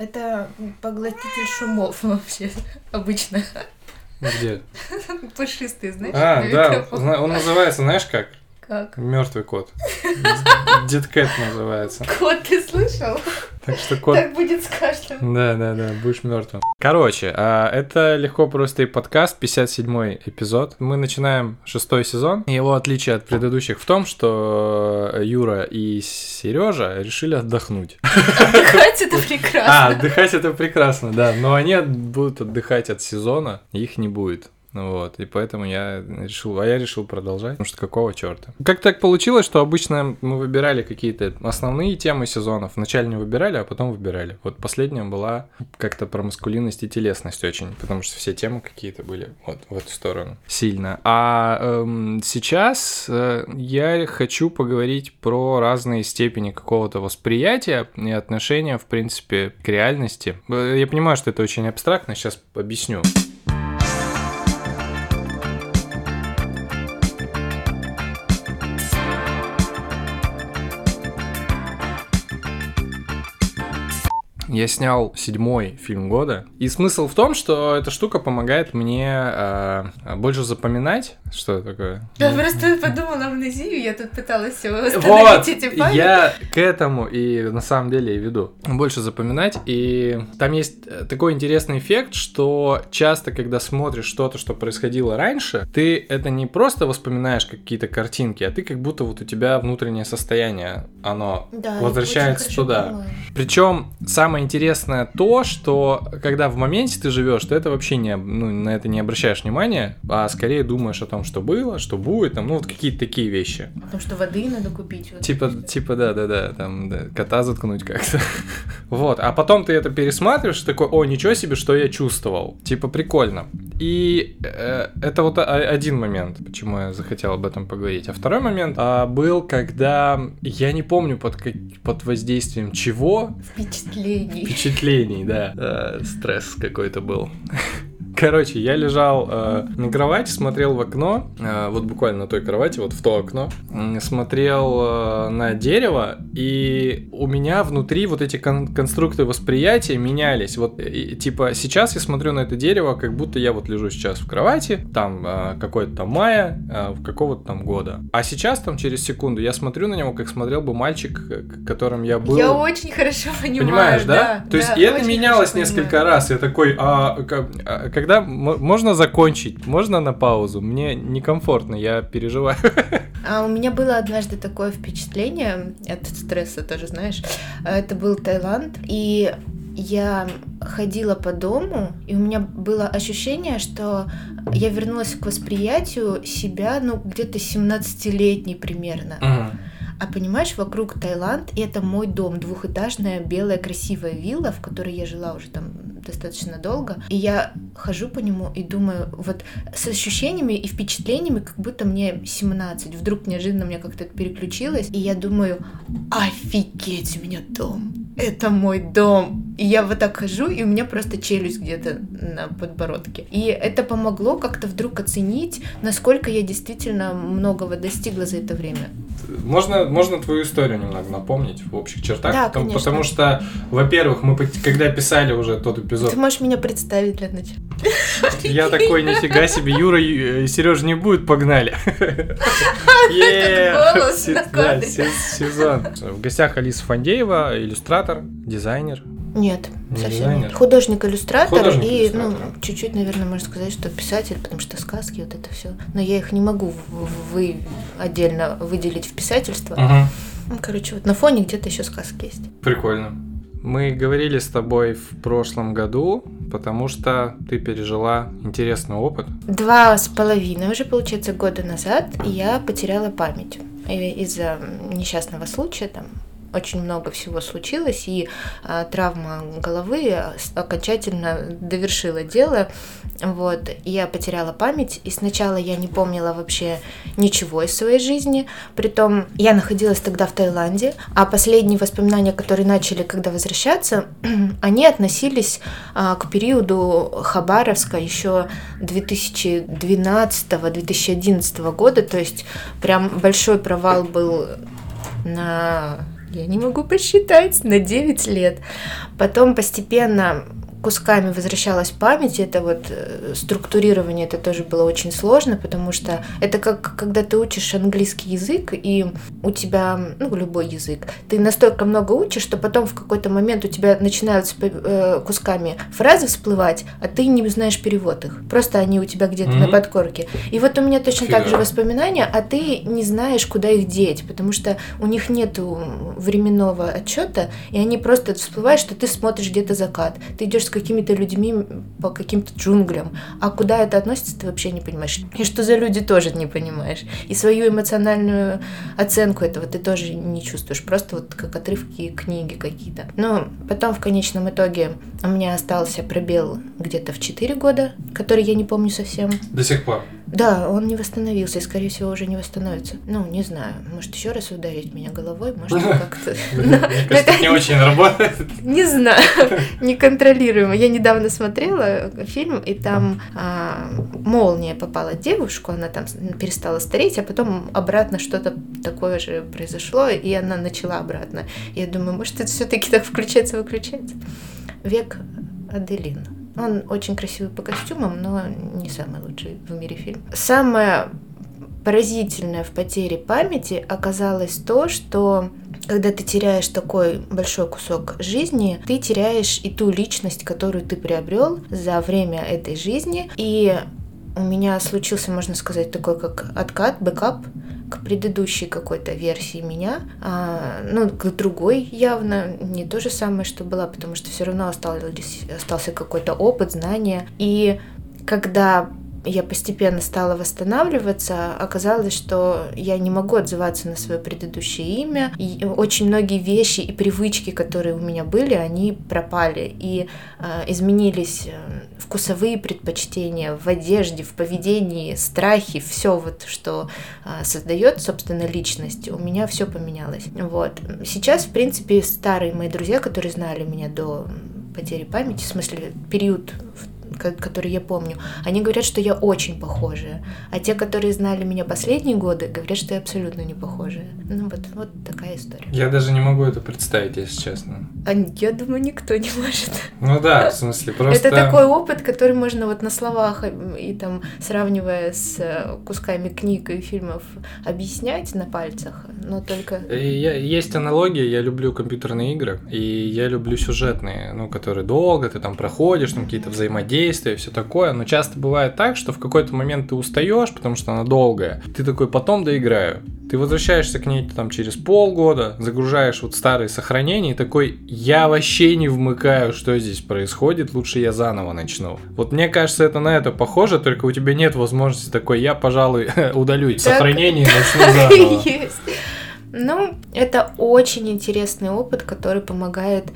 Это поглотитель шумов вообще обычно. Где? Пушистый, знаешь? А, да, он называется, знаешь как? Как? Мертвый кот. Дедкэт называется. Кот, ты слышал? Так что кот Так будет с каждым. Да, да, да, будешь мертвым. Короче, а, это легко просто и подкаст, 57 эпизод. Мы начинаем шестой сезон. Его отличие от предыдущих в том, что Юра и Сережа решили отдохнуть. Отдыхать это А, прекрасно. отдыхать это прекрасно, да. Но они будут отдыхать от сезона, их не будет. Вот, и поэтому я решил, а я решил продолжать, потому что какого черта? Как так получилось, что обычно мы выбирали какие-то основные темы сезонов, вначале не выбирали, а потом выбирали. Вот последняя была как-то про маскулинность и телесность очень, потому что все темы какие-то были вот в эту сторону сильно. А эм, сейчас э, я хочу поговорить про разные степени какого-то восприятия и отношения, в принципе, к реальности. Э, Я понимаю, что это очень абстрактно, сейчас объясню. Я снял седьмой фильм года. И смысл в том, что эта штука помогает мне э, больше запоминать, что это такое. Я просто подумала амнезию, я тут пыталась Вот, восстановить эти памяти. я к этому и на самом деле и веду. Больше запоминать. И там есть э, такой интересный эффект, что часто, когда смотришь что-то, что происходило раньше, ты это не просто воспоминаешь какие-то картинки, а ты как будто вот у тебя внутреннее состояние, оно Да, возвращается туда. Причем самое интересное то, что когда в моменте ты живешь, ты это вообще не, ну, на это не обращаешь внимания, а скорее думаешь о том, что было, что будет, там, ну вот какие-то такие вещи. Потому что воды надо купить. вот. Типа, типа, да, да, да, там, да, кота заткнуть как-то. Вот, а потом ты это пересматриваешь, такой, о, ничего себе, что я чувствовал. Типа, прикольно. И э, это вот один момент, почему я захотел об этом поговорить. А второй момент а, был, когда я не помню под, как- под воздействием чего, Впечатлений. впечатлений, да, э, стресс какой-то был. Короче, я лежал э, на кровати, смотрел в окно, э, вот буквально на той кровати, вот в то окно, м, смотрел э, на дерево, и у меня внутри вот эти кон- конструкты восприятия менялись. Вот, и, типа, сейчас я смотрю на это дерево, как будто я вот лежу сейчас в кровати, там э, какой-то там мая, э, в какого-то там года. А сейчас, там, через секунду, я смотрю на него, как смотрел бы мальчик, э, которым я был. Я очень хорошо понимаю. Понимаешь, да? То есть да, и это менялось несколько понимаю. раз. Я такой, а, а когда м- можно закончить? Можно на паузу? Мне некомфортно, я переживаю. А у меня было однажды такое впечатление от стресса тоже, знаешь. Это был Таиланд, и я ходила по дому, и у меня было ощущение, что я вернулась к восприятию себя, ну, где-то 17-летней примерно. А понимаешь, вокруг Таиланд, и это мой дом, двухэтажная белая красивая вилла, в которой я жила уже там достаточно долго. И я хожу по нему и думаю, вот с ощущениями и впечатлениями, как будто мне 17. Вдруг неожиданно мне как-то переключилось, и я думаю, офигеть, у меня дом. Это мой дом. И я вот так хожу, и у меня просто челюсть где-то на подбородке. И это помогло как-то вдруг оценить, насколько я действительно многого достигла за это время. Можно, можно твою историю немного напомнить в общих чертах? Да, потому, конечно. потому что, во-первых, мы когда писали уже тот эпизод, Ты можешь меня представить для начала? я такой, нифига себе, Юра и Сережа не будет, погнали. Голос Сезон. В гостях Алиса Фандеева, иллюстратор, дизайнер. Нет, Не совсем дизайнер? нет. Художник-иллюстратор и, Художник-иллюстратор. ну, чуть-чуть, наверное, можно сказать, что писатель, потому что сказки, вот это все. Но я их не могу вы отдельно выделить в писательство. Мгм. Ну, короче, вот на фоне где-то еще сказки есть. Прикольно. Мы говорили с тобой в прошлом году, потому что ты пережила интересный опыт. Два с половиной уже, получается, года назад я потеряла память И из-за несчастного случая там очень много всего случилось, и а, травма головы с- окончательно довершила дело. Вот, я потеряла память, и сначала я не помнила вообще ничего из своей жизни. Притом я находилась тогда в Таиланде, а последние воспоминания, которые начали, когда возвращаться, они относились а, к периоду Хабаровска еще 2012-2011 года, то есть прям большой провал был на Я не могу посчитать на 9 лет. Потом постепенно кусками возвращалась память, это вот э, структурирование, это тоже было очень сложно, потому что это как когда ты учишь английский язык, и у тебя, ну, любой язык, ты настолько много учишь, что потом в какой-то момент у тебя начинают э, кусками фразы всплывать, а ты не знаешь перевод их. Просто они у тебя где-то mm-hmm. на подкорке. И вот у меня точно так же воспоминания, а ты не знаешь, куда их деть, потому что у них нет временного отчета, и они просто всплывают, что ты смотришь где-то закат. Ты идешь с какими-то людьми по каким-то джунглям. А куда это относится, ты вообще не понимаешь. И что за люди тоже не понимаешь. И свою эмоциональную оценку этого ты тоже не чувствуешь. Просто вот как отрывки книги какие-то. Но потом в конечном итоге у меня остался пробел где-то в 4 года, который я не помню совсем. До сих пор? Да, он не восстановился и, скорее всего, уже не восстановится. Ну, не знаю, может, еще раз ударить меня головой, может, как-то... Кажется, не очень работает. Не знаю, неконтролируемо. Я недавно смотрела фильм, и там а, молния попала девушку, она там перестала стареть, а потом обратно что-то такое же произошло, и она начала обратно. Я думаю, может, это все-таки так включается-выключается. Век Аделин. Он очень красивый по костюмам, но не самый лучший в мире фильм. Самое поразительное в потере памяти оказалось то, что когда ты теряешь такой большой кусок жизни, ты теряешь и ту личность, которую ты приобрел за время этой жизни. И у меня случился, можно сказать, такой как откат, бэкап к предыдущей какой-то версии меня, а, ну, к другой явно, не то же самое, что была, потому что все равно остался, остался какой-то опыт, знания. И когда я постепенно стала восстанавливаться, оказалось, что я не могу отзываться на свое предыдущее имя. И очень многие вещи и привычки, которые у меня были, они пропали и э, изменились э, вкусовые предпочтения в одежде, в поведении, страхи, все вот, что э, создает, собственно, личность, у меня все поменялось. Вот. Сейчас, в принципе, старые мои друзья, которые знали меня до потери памяти, в смысле период которые я помню, они говорят, что я очень похожая. А те, которые знали меня последние годы, говорят, что я абсолютно не похожая. Ну вот, вот такая история. Я даже не могу это представить, если честно. А я думаю, никто не может. Ну да, в смысле, просто... Это такой опыт, который можно вот на словах и там сравнивая с э, кусками книг и фильмов объяснять на пальцах, но только... Я, есть аналогия, я люблю компьютерные игры, и я люблю сюжетные, ну, которые долго ты там проходишь, там какие-то взаимодействия, действия, все такое, но часто бывает так, что в какой-то момент ты устаешь, потому что она долгая. Ты такой, потом доиграю. Ты возвращаешься к ней там через полгода, загружаешь вот старые сохранения и такой, я вообще не вмыкаю, что здесь происходит, лучше я заново начну. Вот мне кажется, это на это похоже, только у тебя нет возможности такой, я, пожалуй, удалю так... сохранение и начну заново. Есть. Ну, это очень интересный опыт, который помогает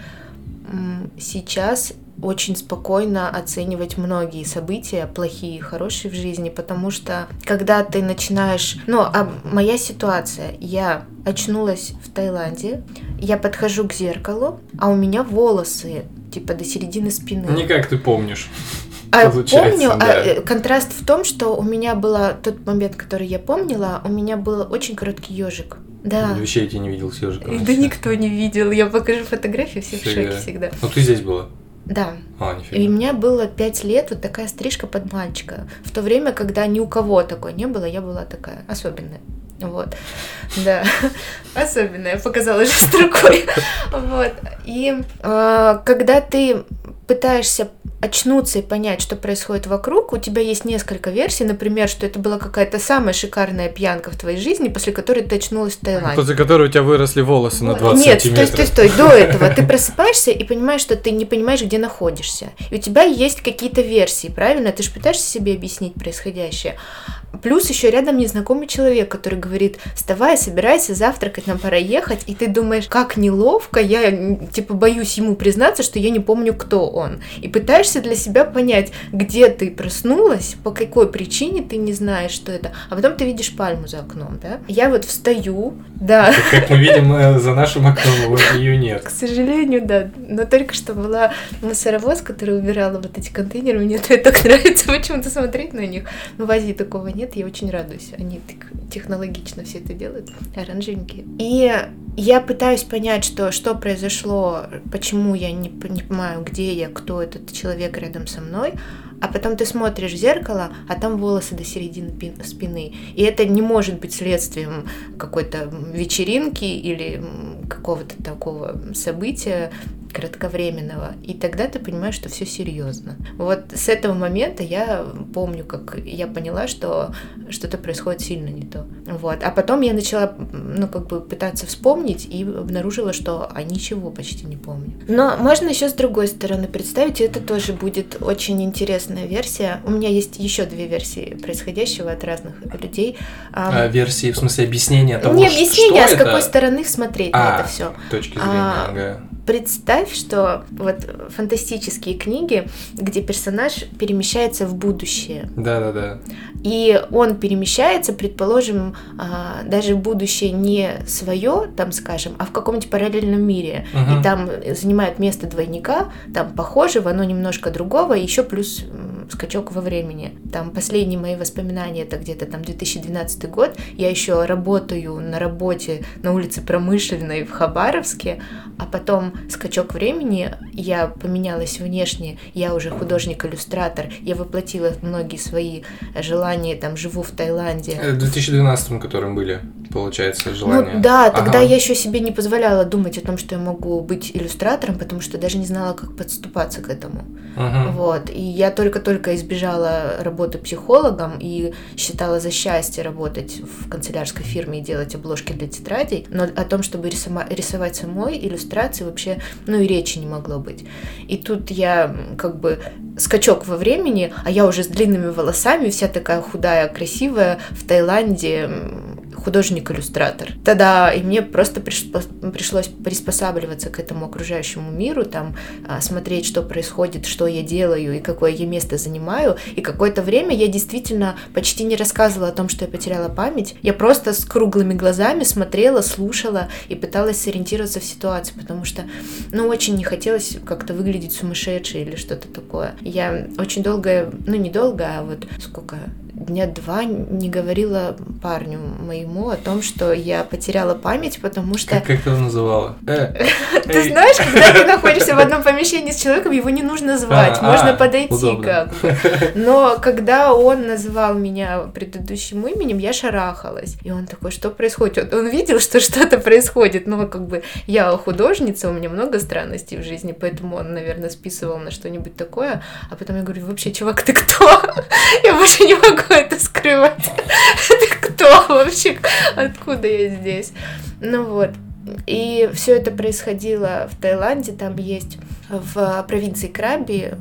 сейчас очень спокойно оценивать многие события, плохие и хорошие в жизни, потому что когда ты начинаешь... Ну, а моя ситуация, я очнулась в Таиланде, я подхожу к зеркалу, а у меня волосы типа до середины спины. Не как ты помнишь. А помню, а, да. а, контраст в том, что у меня было тот момент, который я помнила, у меня был очень короткий ежик. Да. Вообще я тебя не видел с ежиком. Да никто не видел. Я покажу фотографии, все в шоке всегда. Ну ты здесь была. Да. А, нифига. И у меня было пять лет вот такая стрижка под мальчика. В то время, когда ни у кого такой не было, я была такая особенная. Вот. Да. Особенная. Показала же строкой. Вот. И э, когда ты пытаешься очнуться и понять, что происходит вокруг, у тебя есть несколько версий, например, что это была какая-то самая шикарная пьянка в твоей жизни, после которой ты очнулась в Таиланде. После которой у тебя выросли волосы на 20 Нет, сантиметров. Нет, стой, стой, стой, до этого ты просыпаешься и понимаешь, что ты не понимаешь, где находишься. И у тебя есть какие-то версии, правильно? Ты же пытаешься себе объяснить происходящее. Плюс еще рядом незнакомый человек, который говорит, вставай, собирайся, завтракать, нам пора ехать. И ты думаешь, как неловко, я типа боюсь ему признаться, что я не помню, кто он. И пытаешься пытаешься для себя понять, где ты проснулась, по какой причине ты не знаешь, что это, а потом ты видишь пальму за окном, да? Я вот встаю, да. Как мы видим, э, за нашим окном ее нет. К сожалению, да. Но только что была мусоровоз, который убирала вот эти контейнеры. Мне это так нравится почему-то смотреть на них. Но в Азии такого нет, я очень радуюсь. Они так технологично все это делают, оранжевенькие. И я пытаюсь понять, что, что произошло, почему я не понимаю, где я, кто этот человек рядом со мной, а потом ты смотришь в зеркало, а там волосы до середины спины. И это не может быть следствием какой-то вечеринки или какого-то такого события, кратковременного, и тогда ты понимаешь, что все серьезно. Вот с этого момента я помню, как я поняла, что что-то происходит сильно не то. Вот. А потом я начала, ну, как бы пытаться вспомнить и обнаружила, что а ничего почти не помню. Но можно еще с другой стороны представить, и это тоже будет очень интересная версия. У меня есть еще две версии происходящего от разных людей. А, версии, в смысле объяснения того, Не объяснение, а с это? какой стороны смотреть а, на это все. Точки зрения, а, ага представь, что вот фантастические книги, где персонаж перемещается в будущее. Да, да, да. И он перемещается, предположим, а, даже будущее не свое, там, скажем, а в каком-нибудь параллельном мире. Угу. И там занимает место двойника, там похожего, но немножко другого, и еще плюс скачок во времени. Там последние мои воспоминания, это где-то там 2012 год. Я еще работаю на работе на улице Промышленной в Хабаровске, а потом скачок времени, я поменялась внешне, я уже художник-иллюстратор, я воплотила многие свои желания, там, живу в Таиланде. В 2012 которым были, получается, желания. Ну да, тогда ага. я еще себе не позволяла думать о том, что я могу быть иллюстратором, потому что даже не знала, как подступаться к этому. Ага. Вот, и я только-только избежала работы психологом и считала за счастье работать в канцелярской фирме и делать обложки для тетрадей, но о том, чтобы рисовать самой иллюстрации вообще, ну и речи не могло быть. И тут я как бы скачок во времени, а я уже с длинными волосами, вся такая худая, красивая, в Таиланде художник-иллюстратор. Тогда и мне просто пришлось приспосабливаться к этому окружающему миру, там а, смотреть, что происходит, что я делаю и какое я место занимаю. И какое-то время я действительно почти не рассказывала о том, что я потеряла память. Я просто с круглыми глазами смотрела, слушала и пыталась сориентироваться в ситуации, потому что, ну, очень не хотелось как-то выглядеть сумасшедшей или что-то такое. Я очень долго, ну, недолго, а вот сколько, дня два не говорила парню моему о том, что я потеряла память, потому что... Как, как ты его называла? Э, ты знаешь, когда ты находишься в одном помещении с человеком, его не нужно звать, а, можно а, подойти как бы. Но когда он назвал меня предыдущим именем, я шарахалась. И он такой, что происходит? Он видел, что что-то происходит, но как бы я художница, у меня много странностей в жизни, поэтому он, наверное, списывал на что-нибудь такое. А потом я говорю, вообще, чувак, ты кто? Я больше не могу это скрывать. Ты кто вообще? Откуда я здесь? Ну вот. И все это происходило в Таиланде, там есть в провинции Краби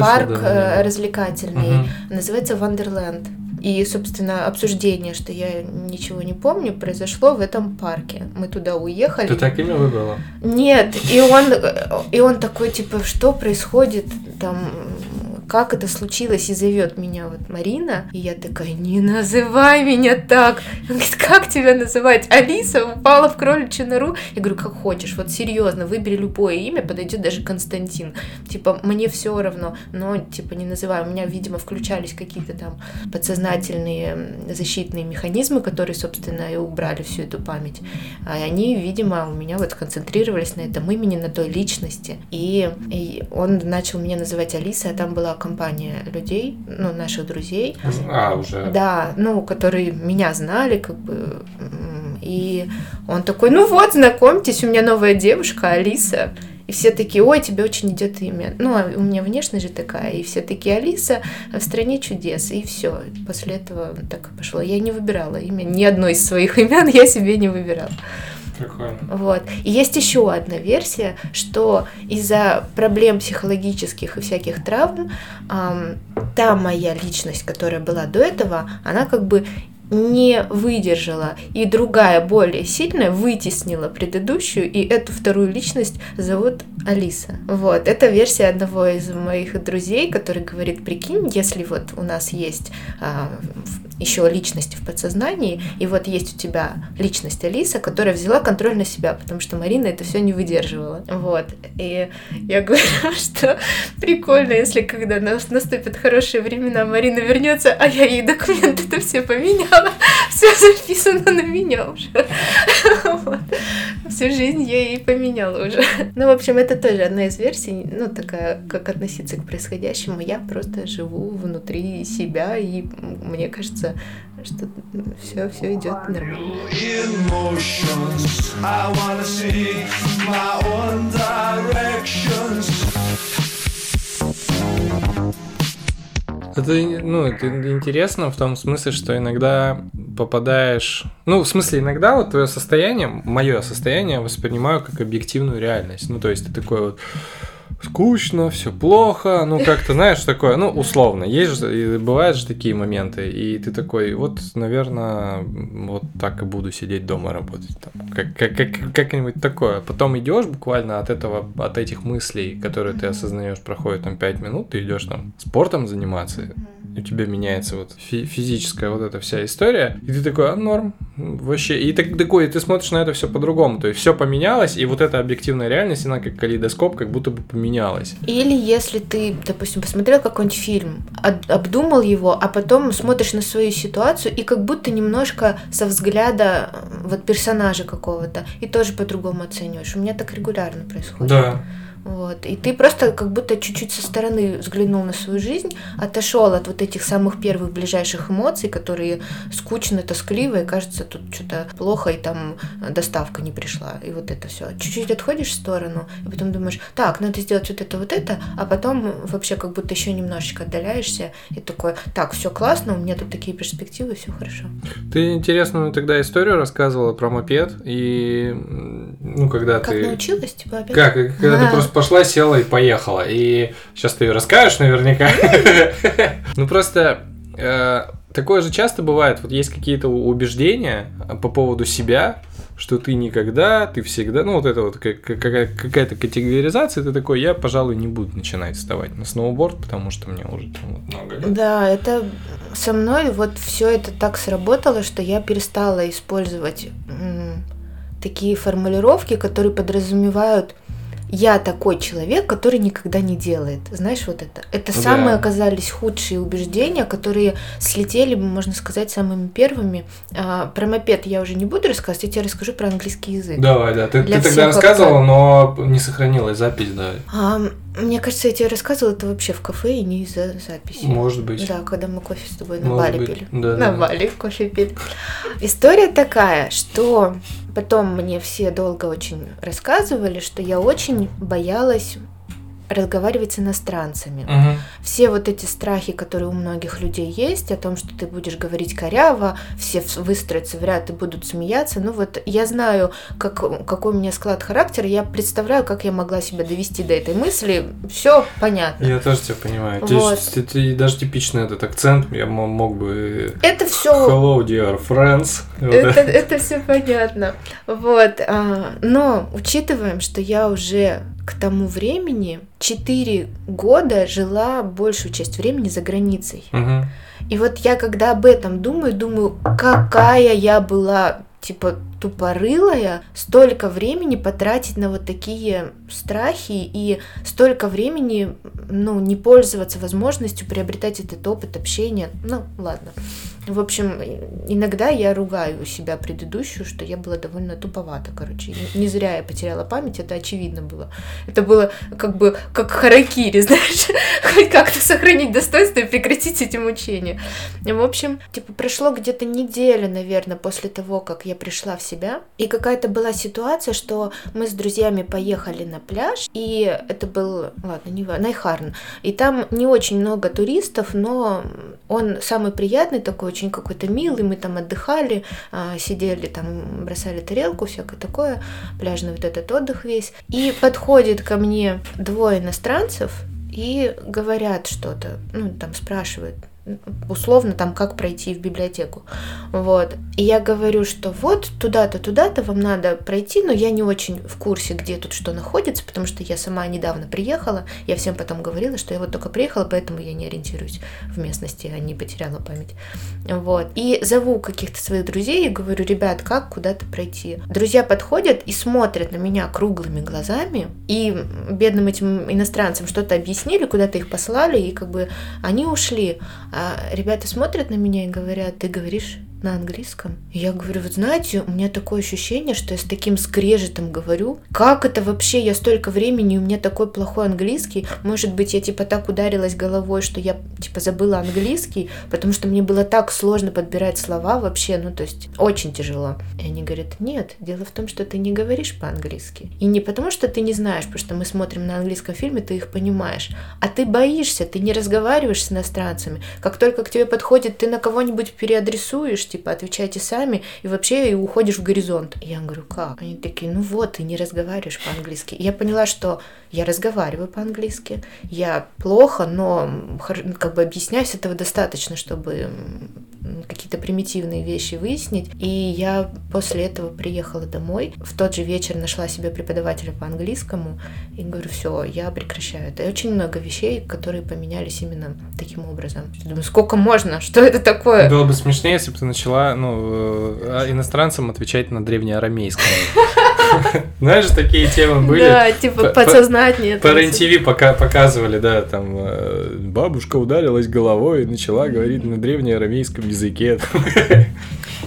парк да, да. развлекательный, угу. называется Вандерленд. И, собственно, обсуждение, что я ничего не помню, произошло в этом парке. Мы туда уехали. Ты так имя выбрала? Нет, и он, и он такой, типа, что происходит там, как это случилось, и зовет меня вот Марина, и я такая, не называй меня так. Он говорит, как тебя называть? Алиса упала в кроличью нору. Я говорю, как хочешь, вот серьезно, выбери любое имя, подойдет даже Константин. Типа, мне все равно, но, типа, не называй. У меня, видимо, включались какие-то там подсознательные защитные механизмы, которые, собственно, и убрали всю эту память. А они, видимо, у меня вот концентрировались на этом имени, на той личности. И, и он начал меня называть Алисой, а там была компания людей, ну, наших друзей. А, уже. Да, ну, которые меня знали, как бы. И он такой, ну вот, знакомьтесь, у меня новая девушка, Алиса. И все такие, ой, тебе очень идет имя. Ну, а у меня внешность же такая. И все такие, Алиса в стране чудес. И все. После этого так и пошло. Я не выбирала имя. Ни одно из своих имен я себе не выбирала. Прикольно. Вот. И есть еще одна версия, что из-за проблем психологических и всяких травм эм, та моя личность, которая была до этого, она как бы не выдержала, и другая, более сильная, вытеснила предыдущую, и эту вторую личность зовут Алиса. Вот, это версия одного из моих друзей, который говорит, прикинь, если вот у нас есть еще личности в подсознании, и вот есть у тебя личность Алиса, которая взяла контроль на себя, потому что Марина это все не выдерживала. Вот. И я говорю, что прикольно, если когда наступят хорошие времена, Марина вернется, а я ей документы это все поменяла, все записано на меня уже. Вот. Всю жизнь я ей поменяла уже. Ну, в общем, это тоже одна из версий, ну, такая, как относиться к происходящему. Я просто живу внутри себя, и мне кажется, что все, все идет нормально. Это, ну, это интересно в том смысле, что иногда попадаешь... Ну, в смысле, иногда вот твое состояние, мое состояние воспринимаю как объективную реальность. Ну, то есть ты такой вот скучно, все плохо, ну как-то, знаешь, такое, ну, условно, есть же, бывают же такие моменты, и ты такой, вот, наверное, вот так и буду сидеть дома работать, там, как, как, как, как-нибудь такое. Потом идешь буквально от этого, от этих мыслей, которые ты осознаешь, проходит там 5 минут, ты идешь там спортом заниматься, у тебя меняется вот фи- физическая вот эта вся история, и ты такой, а, норм, вообще, и так, такой, и ты смотришь на это все по-другому, то есть все поменялось, и вот эта объективная реальность, она как калейдоскоп, как будто бы поменялась. Или если ты, допустим, посмотрел какой-нибудь фильм, обдумал его, а потом смотришь на свою ситуацию, и как будто немножко со взгляда вот персонажа какого-то, и тоже по-другому оцениваешь. У меня так регулярно происходит. Да. Вот. И ты просто как будто чуть-чуть со стороны взглянул на свою жизнь, отошел от вот этих самых первых ближайших эмоций, которые скучно, тоскливо, и кажется, тут что-то плохо, и там доставка не пришла, и вот это все. Чуть-чуть отходишь в сторону, и потом думаешь, так, надо сделать вот это, вот это, а потом вообще как будто еще немножечко отдаляешься, и такой, так, все классно, у меня тут такие перспективы, все хорошо. Ты интересную тогда историю рассказывала про мопед, и ну, когда как ты... Как научилась, типа, опять? Как? Когда ты просто пошла, села и поехала. И сейчас ты ее расскажешь наверняка. Ну просто э, такое же часто бывает. Вот есть какие-то убеждения по поводу себя, что ты никогда, ты всегда, ну вот это вот какая-то категоризация, ты такой, я, пожалуй, не буду начинать вставать на сноуборд, потому что мне уже там вот много лет. Да, это со мной вот все это так сработало, что я перестала использовать такие формулировки, которые подразумевают я такой человек, который никогда не делает. Знаешь, вот это. Это да. самые оказались худшие убеждения, которые слетели, можно сказать, самыми первыми. А, про мопед я уже не буду рассказывать, я тебе расскажу про английский язык. Давай, да. Ты, ты тогда рассказывала, но не сохранилась запись, да. А, мне кажется, я тебе рассказывала это вообще в кафе и не из-за записи. Может быть. Да, когда мы кофе с тобой на Может Бали быть. пили. Да, на да. Бали кофе пили. История такая, что потом мне все долго очень рассказывали, что я очень боялась разговаривать с иностранцами. Угу. Все вот эти страхи, которые у многих людей есть, о том, что ты будешь говорить коряво, все выстроятся в ряд и будут смеяться. Ну вот я знаю, как, какой у меня склад характера, я представляю, как я могла себя довести до этой мысли. Все понятно. Я тоже тебя понимаю. Вот. Ты, ты, ты, даже типичный этот акцент, я мог бы... Это все... Hello, dear friends. Это, это все понятно. Вот. А, но учитываем, что я уже к тому времени 4 года жила большую часть времени за границей. Угу. И вот я когда об этом думаю, думаю, какая я была типа тупорылая, столько времени потратить на вот такие страхи и столько времени, ну, не пользоваться возможностью приобретать этот опыт общения. Ну, ладно. В общем, иногда я ругаю себя предыдущую, что я была довольно туповата, короче. Не зря я потеряла память, это очевидно было. Это было как бы как харакири, знаешь, хоть как-то сохранить достоинство и прекратить эти мучения. В общем, типа прошло где-то неделя, наверное, после того, как я пришла в себя, и какая-то была ситуация, что мы с друзьями поехали на пляж, и это был, ладно, не Найхарн, и там не очень много туристов, но он самый приятный такой, очень какой-то милый, мы там отдыхали, а, сидели там, бросали тарелку, всякое такое, пляжный вот этот отдых весь. И подходит ко мне двое иностранцев и говорят что-то, ну, там спрашивают, условно там, как пройти в библиотеку. Вот. И я говорю, что вот туда-то, туда-то вам надо пройти, но я не очень в курсе, где тут что находится, потому что я сама недавно приехала. Я всем потом говорила, что я вот только приехала, поэтому я не ориентируюсь в местности, а не потеряла память. Вот. И зову каких-то своих друзей и говорю, ребят, как куда-то пройти? Друзья подходят и смотрят на меня круглыми глазами, и бедным этим иностранцам что-то объяснили, куда-то их послали, и как бы они ушли. А ребята смотрят на меня и говорят, ты говоришь на английском. Я говорю, вот знаете, у меня такое ощущение, что я с таким скрежетом говорю. Как это вообще? Я столько времени, у меня такой плохой английский. Может быть, я типа так ударилась головой, что я типа забыла английский, потому что мне было так сложно подбирать слова вообще, ну то есть очень тяжело. И они говорят, нет, дело в том, что ты не говоришь по-английски. И не потому, что ты не знаешь, потому что мы смотрим на английском фильме, ты их понимаешь, а ты боишься, ты не разговариваешь с иностранцами. Как только к тебе подходит, ты на кого-нибудь переадресуешь, говоришь, типа, отвечайте сами, и вообще и уходишь в горизонт. Я говорю, как? Они такие, ну вот, ты не разговариваешь по-английски. И я поняла, что я разговариваю по-английски, я плохо, но как бы объясняюсь этого достаточно, чтобы какие-то примитивные вещи выяснить. И я после этого приехала домой. В тот же вечер нашла себе преподавателя по английскому и говорю, все, я прекращаю это. И очень много вещей, которые поменялись именно таким образом. Я думаю, сколько можно? Что это такое? Было бы смешнее, если бы ты начала ну, э, иностранцам отвечать на древнеарамейском. Знаешь, такие темы были. Да, типа подсознание. По пока показывали, да, там э, бабушка ударилась головой и начала говорить на древнеарамейском языке.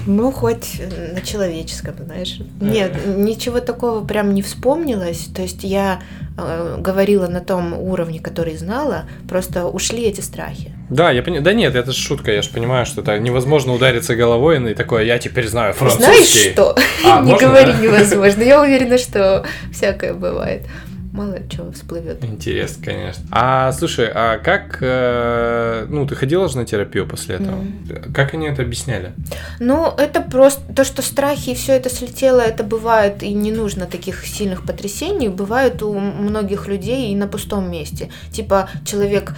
Ну, хоть на человеческом, знаешь. Нет, ничего такого прям не вспомнилось. То есть я э, говорила на том уровне, который знала, просто ушли эти страхи. Да, я понимаю. Да нет, это шутка, я же понимаю, что это невозможно удариться головой и такое, я теперь знаю французский. Знаешь что? А, не говори невозможно. Я уверена, что всякое бывает мало чего всплывет. Интересно, конечно. А слушай, а как, э, ну, ты ходила же на терапию после этого? Mm. Как они это объясняли? Ну, это просто то, что страхи и все это слетело, это бывает и не нужно таких сильных потрясений, бывает у многих людей и на пустом месте. Типа человек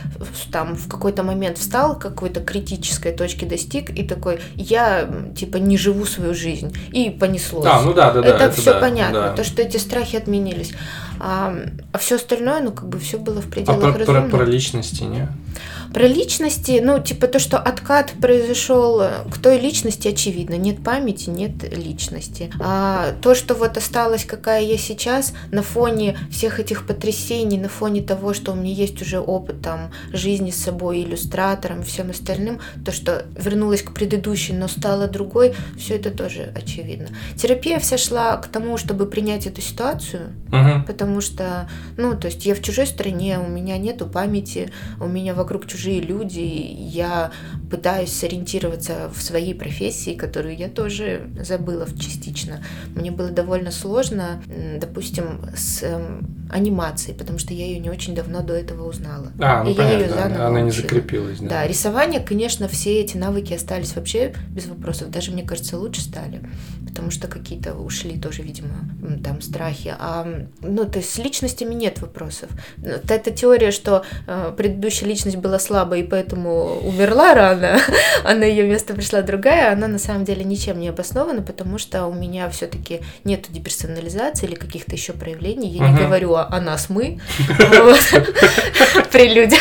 там в какой-то момент встал, какой-то критической точки достиг и такой, я типа не живу свою жизнь и понеслось. А, ну да, да, да. Это, это все да, понятно, да. то, что эти страхи отменились. А, а все остальное, ну, как бы все было в пределах а про, разумного. Про, про личности, не? Про личности, ну, типа то, что откат произошел к той личности, очевидно. Нет памяти, нет личности. А то, что вот осталось, какая я сейчас, на фоне всех этих потрясений, на фоне того, что у меня есть уже опыт там жизни с собой, иллюстратором всем остальным, то, что вернулась к предыдущей, но стала другой, все это тоже очевидно. Терапия вся шла к тому, чтобы принять эту ситуацию, угу. потому что, ну, то есть я в чужой стране, у меня нету памяти, у меня вокруг чужих чужие люди, я пытаюсь сориентироваться в своей профессии, которую я тоже забыла частично. Мне было довольно сложно, допустим, с эм, анимацией, потому что я ее не очень давно до этого узнала. А, ну и понятно, я ее заново она не закрепилась. Да. да, рисование, конечно, все эти навыки остались вообще без вопросов. Даже, мне кажется, лучше стали, потому что какие-то ушли тоже, видимо, там страхи. А, ну, то есть с личностями нет вопросов. Эта теория, что э, предыдущая личность была слабой и поэтому умерла рано, а на ее место пришла другая, она на самом деле ничем не обоснована, потому что у меня все-таки нет деперсонализации или каких-то еще проявлений. Я не говорю о нас мы при людях.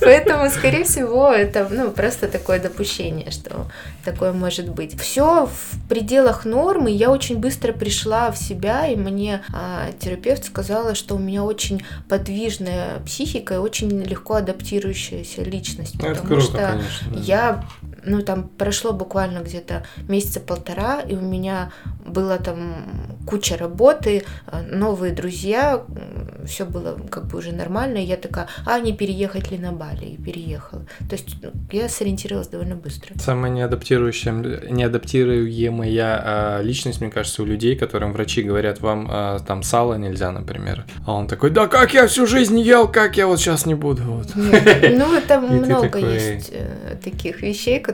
Поэтому, скорее всего, это ну, просто такое допущение, что такое может быть. Все в пределах нормы. Я очень быстро пришла в себя, и мне а, терапевт сказала, что у меня очень подвижная психика и очень легко адаптирующаяся личность. Ну, это потому круто, что конечно, да. я ну, там прошло буквально где-то месяца полтора, и у меня было там куча работы, э, новые друзья, все было как бы уже нормально, и я такая, а не переехать ли на Бали? И переехала. То есть ну, я сориентировалась довольно быстро. Самая неадаптирующая, неадаптируемая а, личность, мне кажется, у людей, которым врачи говорят, вам а, там сало нельзя, например. А он такой, да как я всю жизнь ел, как я вот сейчас не буду. Вот. Нет, ну, там много есть э, таких вещей, которые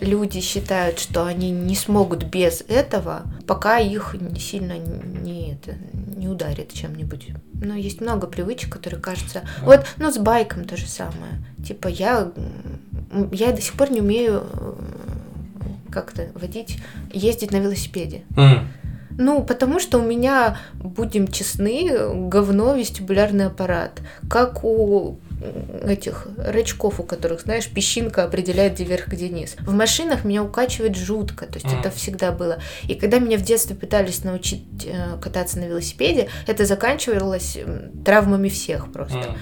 люди считают, что они не смогут без этого, пока их сильно не, это, не ударит чем-нибудь. Но есть много привычек, которые кажутся... Вот, ну, с байком то же самое. Типа, я, я до сих пор не умею э, как-то водить, ездить на велосипеде. М. Ну, потому что у меня, будем честны, говно вестибулярный аппарат. Как у этих рычков, у которых, знаешь, песчинка определяет, где верх, где низ. В машинах меня укачивает жутко, то есть Мгм. это всегда было. И когда меня в детстве пытались научить э, кататься на велосипеде, это заканчивалось травмами всех просто. М.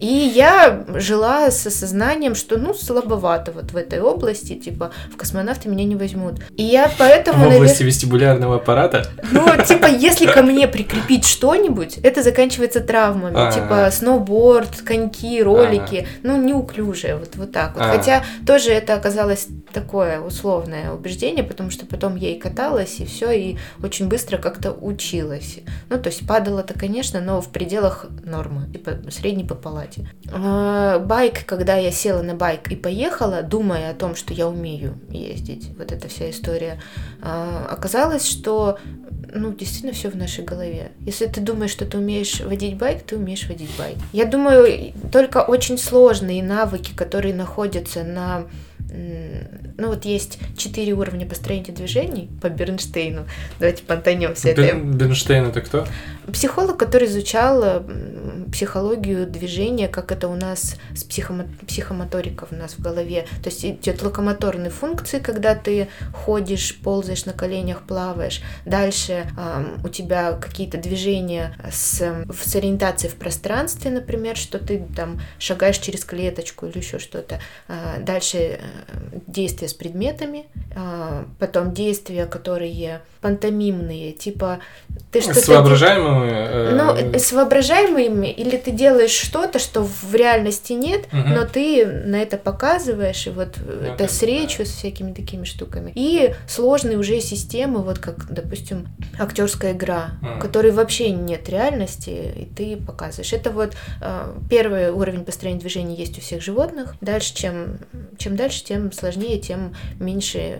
И я жила с осознанием, что ну слабовато вот в этой области, типа в космонавты меня не возьмут. И я поэтому, В области вестибулярного аппарата? ну, типа, если ко мне прикрепить что-нибудь, это заканчивается травмами. Ага. Типа сноуборд, коньки, ролики. Ну, неуклюжее, вот, вот так вот. Ага. Хотя тоже это оказалось такое условное убеждение, потому что потом я и каталась, и все, и очень быстро как-то училась. Ну, то есть падала-то, конечно, но в пределах нормы, типа средней по палате. А, Байк, когда я села на байк и поехала, думая о том, что я умею ездить, вот эта вся история, а, оказалось, что ну, действительно все в нашей голове. Если ты думаешь, что ты умеешь водить байк, ты умеешь водить байк. Я думаю, только очень сложные навыки, которые находятся на ну вот есть четыре уровня построения движений по Бернштейну. Давайте понтанем все это. Бен- Бенштейн это кто? Психолог, который изучал м, психологию движения, как это у нас с психомо- психомоторика у нас в голове. То есть идет локомоторные функции, когда ты ходишь, ползаешь на коленях, плаваешь. Дальше ам, у тебя какие-то движения с, с ориентацией в пространстве, например, что ты там шагаешь через клеточку или еще что-то. А, Дальше э, действия с предметами, а, потом действия, которые пантомимные, типа ты что-то С воображаемыми... э, ну, с воображаемыми, или ты делаешь что-то, что в реальности нет, Мгм. но ты на это показываешь, и вот Ну, это с речью, с всякими такими штуками. И сложные уже системы, вот как, допустим, актерская игра, в которой вообще нет реальности, и ты показываешь. Это вот э, первый уровень построения движения есть у всех животных. Дальше, чем, чем дальше, тем сложнее, тем меньше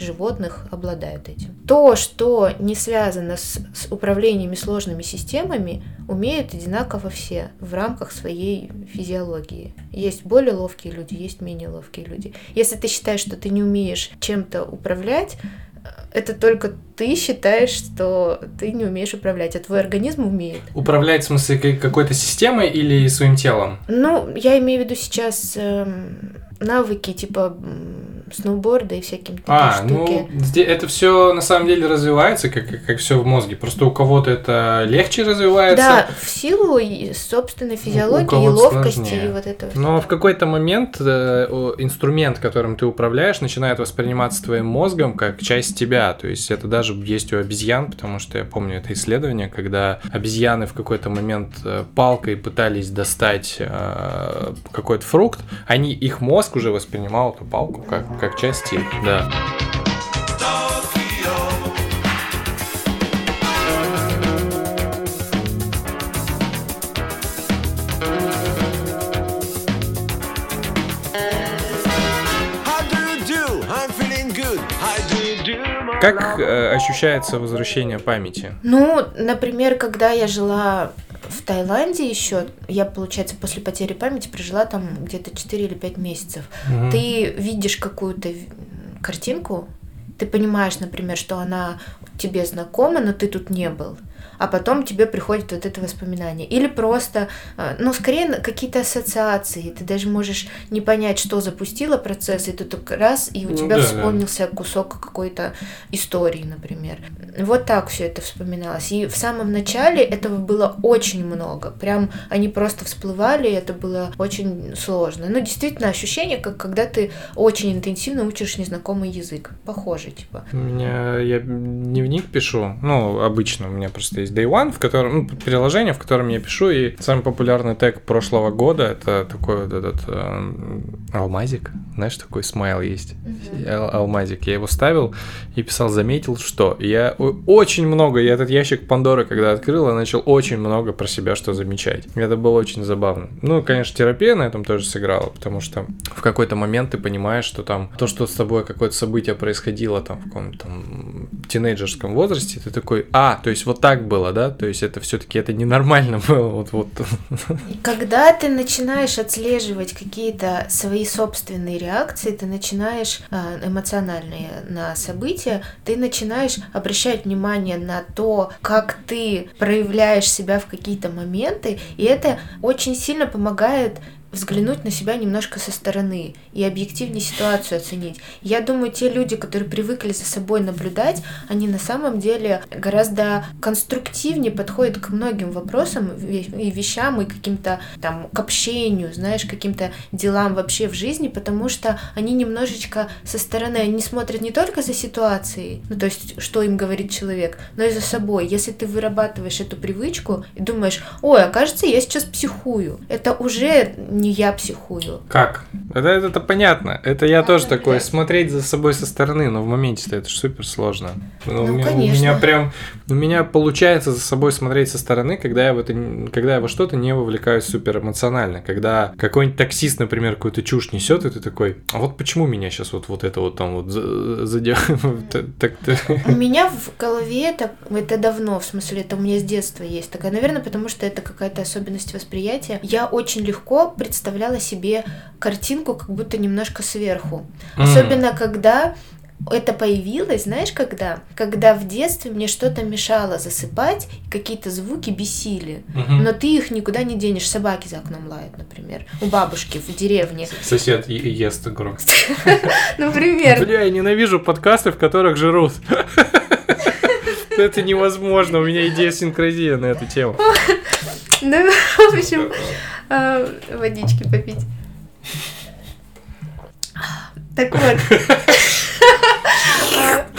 животных обладают этим. То, что не связано с, с управлениями сложными системами, умеют одинаково все в рамках своей физиологии. Есть более ловкие люди, есть менее ловкие люди. Если ты считаешь, что ты не умеешь чем-то управлять, это только ты считаешь, что ты не умеешь управлять, а твой организм умеет. Управлять, в смысле, ка- какой-то системой или своим телом? Ну, я имею в виду сейчас эм, навыки типа сноуборда и всякие такие А, штуки. ну, это все на самом деле развивается, как, как, все в мозге. Просто у кого-то это легче развивается. Да, в силу собственной физиологии и ловкости сложнее. и вот этого. Но всего. в какой-то момент э, инструмент, которым ты управляешь, начинает восприниматься твоим мозгом как часть тебя. То есть это даже есть у обезьян, потому что я помню это исследование, когда обезьяны в какой-то момент э, палкой пытались достать э, какой-то фрукт, они их мозг уже воспринимал эту палку как, как часть их. Да. Как э, ощущается возвращение памяти? Ну, например, когда я жила в Таиланде еще, я, получается, после потери памяти прожила там где-то 4 или 5 месяцев. Мгм. Ты видишь какую-то картинку, ты понимаешь, например, что она тебе знакома, но ты тут не был. А потом тебе приходит вот это воспоминание. Или просто, э, ну, скорее какие-то ассоциации. Ты даже можешь не понять, что запустило процесс, и ты только раз, и у Ну тебя да, да. вспомнился кусок какой-то истории, например. Вот так все это вспоминалось. И в самом начале этого было очень много. Прям они просто всплывали, и это было очень сложно. Но действительно ощущение, как когда ты очень интенсивно учишь незнакомый язык. Похоже, типа. У меня я дневник пишу, ну, обычно, у меня просто что есть Day One, в котором, ну, приложение, в котором я пишу, и самый популярный тег прошлого года это такой вот этот э, алмазик, знаешь, такой смайл есть, Ал- алмазик. Я его ставил и писал, заметил, что я очень много, я этот ящик Пандоры, когда открыл, я начал очень много про себя что замечать. Это было очень забавно. Ну, конечно, терапия на этом тоже сыграла, потому что в какой-то момент ты понимаешь, что там то, что с тобой какое-то событие происходило там в каком-то там тинейджерском возрасте, ты такой, а, то есть вот так было, да? То есть это все-таки это ненормально было, вот вот. Когда ты начинаешь отслеживать какие-то свои собственные реакции, ты начинаешь э, эмоциональные на события, ты начинаешь обращать внимание на то, как ты проявляешь себя в какие-то моменты, и это очень сильно помогает взглянуть на себя немножко со стороны и объективнее ситуацию оценить. Я думаю, те люди, которые привыкли за собой наблюдать, они на самом деле гораздо конструктивнее подходят к многим вопросам и вещам, и каким-то там к общению, знаешь, каким-то делам вообще в жизни, потому что они немножечко со стороны, они смотрят не только за ситуацией, ну то есть, что им говорит человек, но и за собой. Если ты вырабатываешь эту привычку и думаешь, ой, окажется, я сейчас психую, это уже не я психую. Как? Это, это, это понятно. Это я тоже такой, смотреть за собой со стороны, но в моменте это супер сложно. Ну, у, меня, у конечно. меня прям, у меня получается за собой смотреть со стороны, когда я в это, когда я во что-то не вовлекаюсь супер эмоционально. Когда какой-нибудь таксист, например, какую-то чушь несет, и ты такой, а вот почему меня сейчас вот, вот это вот там вот задел... Так, У меня в голове это, это давно, в смысле, это у меня с детства есть такая, наверное, потому что это какая-то особенность восприятия. Я очень легко представляла себе картинку как будто немножко сверху. М. Особенно когда это появилось, знаешь, когда? Когда в детстве мне что-то мешало засыпать, какие-то звуки бесили. Мгм. Но ты их никуда не денешь. Собаки за окном лают, например. У бабушки в деревне. Сосед ест громко. Например. Бля, я ненавижу подкасты, в которых жрут. Это невозможно, у меня идиосинкразия на эту тему. Ну, в общем, водички попить. Так вот.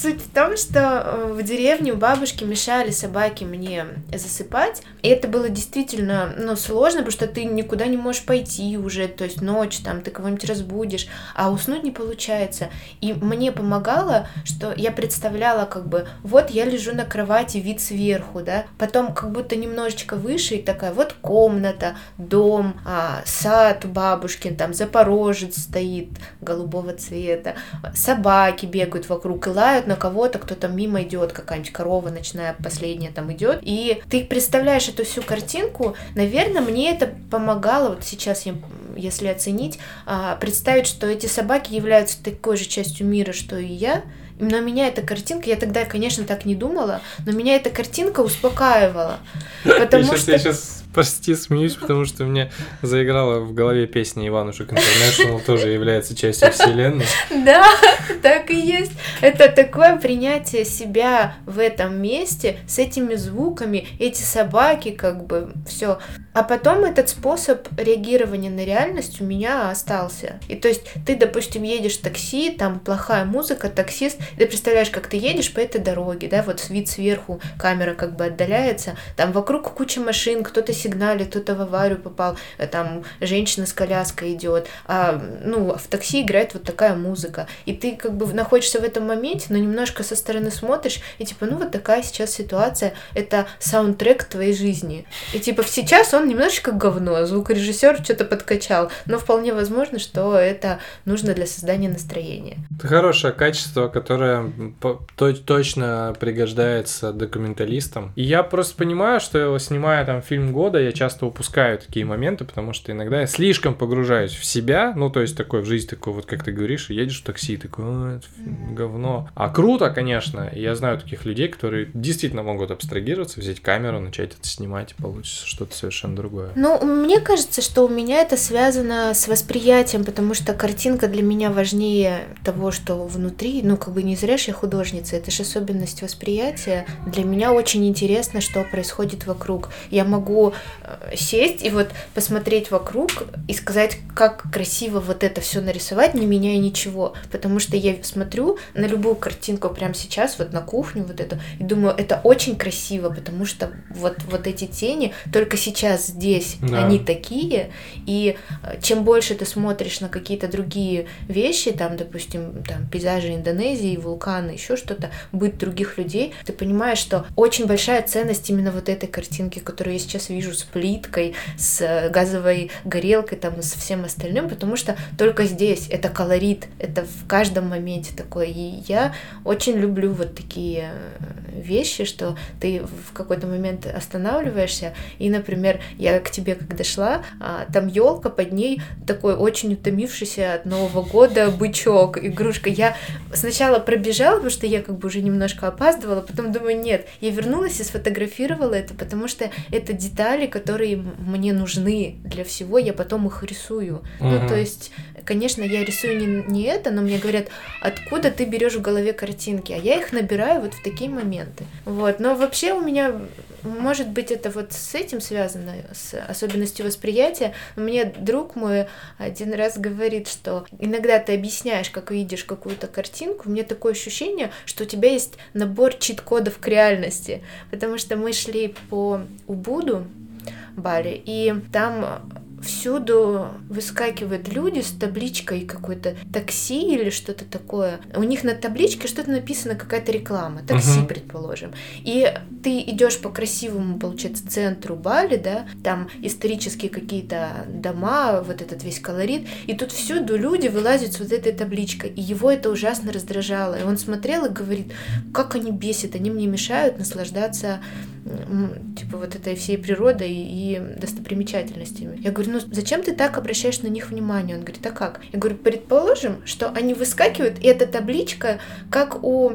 Суть в том, что э, в деревне у бабушки мешали собаки мне засыпать. И это было действительно ну, сложно, потому что ты никуда не можешь пойти уже, то есть ночь, там ты кого-нибудь разбудишь, а уснуть не получается. И мне помогало, что я представляла как бы, вот я лежу на кровати, вид сверху, да, потом как будто немножечко выше, и такая вот комната, дом, а, сад у бабушки, там запорожец стоит голубого цвета, собаки бегают вокруг и лают на кого-то, кто там мимо идет, какая-нибудь корова ночная последняя там идет, и ты представляешь эту всю картинку, наверное, мне это помогало, вот сейчас я если оценить, а, представить, что эти собаки являются такой же частью мира, что и я, но меня эта картинка, я тогда, конечно, так не думала, но меня эта картинка успокаивала. Потому я, сейчас, что... я сейчас почти смеюсь, потому что мне заиграла в голове песня Иванушек International, тоже является частью вселенной. Да, так и есть. Это такое принятие себя в этом месте с этими звуками, эти собаки, как бы все. А потом этот способ реагирования на реальность у меня остался. И то есть ты, допустим, едешь в такси, там плохая музыка, таксист, ты представляешь, как ты едешь по этой дороге, да, вот вид сверху, камера как бы отдаляется, там вокруг куча машин, кто-то сигналит, кто-то в аварию попал, э, там женщина с коляской идет, а, ну, в такси играет вот такая музыка, и ты как бы находишься в этом моменте, но немножко со стороны смотришь, и типа, ну, вот такая сейчас ситуация, это саундтрек твоей жизни. И типа, сейчас он немножечко говно, звукорежиссер что-то подкачал, но вполне возможно, что это нужно для создания настроения. Это хорошее качество, которое точно пригождается документалистам. И я просто понимаю, что снимая там фильм года, я часто упускаю такие моменты, потому что иногда я слишком погружаюсь в себя, ну, то есть такой в жизнь, такой вот, как ты говоришь, едешь в такси, такой, «А, это фи- говно. А круто, конечно, я знаю таких людей, которые действительно могут абстрагироваться, взять камеру, начать это снимать, и получится что-то совершенно другое. Ну, мне кажется, что у меня это связано с восприятием, потому что картинка для меня важнее того, что внутри. Ну, как бы не зря ж я художница, это же особенность восприятия. Для меня очень интересно, что происходит вокруг. Я могу сесть и вот посмотреть вокруг и сказать, как красиво вот это все нарисовать, не меняя ничего. Потому что я смотрю на любую картинку прямо сейчас, вот на кухню вот эту, и думаю, это очень красиво, потому что вот, вот эти тени только сейчас здесь, Да. они такие, и э, чем больше ты смотришь на какие-то другие вещи, там, допустим, там, пейзажи Индонезии, вулканы, еще что-то, быт других людей, ты понимаешь, что очень большая ценность именно вот этой картинки, которую я сейчас вижу с плиткой, с э, газовой горелкой, там, и со всем остальным, потому что только здесь это колорит, это в каждом моменте такое, и я очень люблю вот такие э, вещи, что ты в какой-то момент останавливаешься, и, например, я к тебе когда шла, а, там елка, под ней такой очень утомившийся от Нового года бычок, игрушка. Я сначала пробежала, потому что я как бы уже немножко опаздывала, потом думаю, нет, я вернулась и сфотографировала это, потому что это детали, которые мне нужны для всего, я потом их рисую. Ну, Мгм. то есть, конечно, я рисую не, не это, но мне говорят, откуда ты берешь в голове картинки, а я их набираю вот в такие моменты. Вот, но вообще у меня, может быть, это вот с этим связано, с особенностью восприятия. Мне друг мой один раз говорит, что иногда ты объясняешь, как видишь какую-то картинку, у меня такое ощущение, что у тебя есть набор чит-кодов к реальности, потому что мы шли по Убуду, Бали, и там всюду выскакивают люди с табличкой какой-то такси или что-то такое. У них на табличке что-то написано, какая-то реклама, такси, Мгм. предположим. И ты идешь по красивому, получается, центру Бали, да, там исторические какие-то дома, вот этот весь колорит, и тут всюду люди вылазят с вот этой табличкой, и его это ужасно раздражало. И он смотрел и говорит, как они бесят, они мне мешают наслаждаться типа вот этой всей природой и достопримечательностями. Я говорю, ну зачем ты так обращаешь на них внимание? Он говорит, а как? Я говорю, предположим, что они выскакивают, и эта табличка, как у,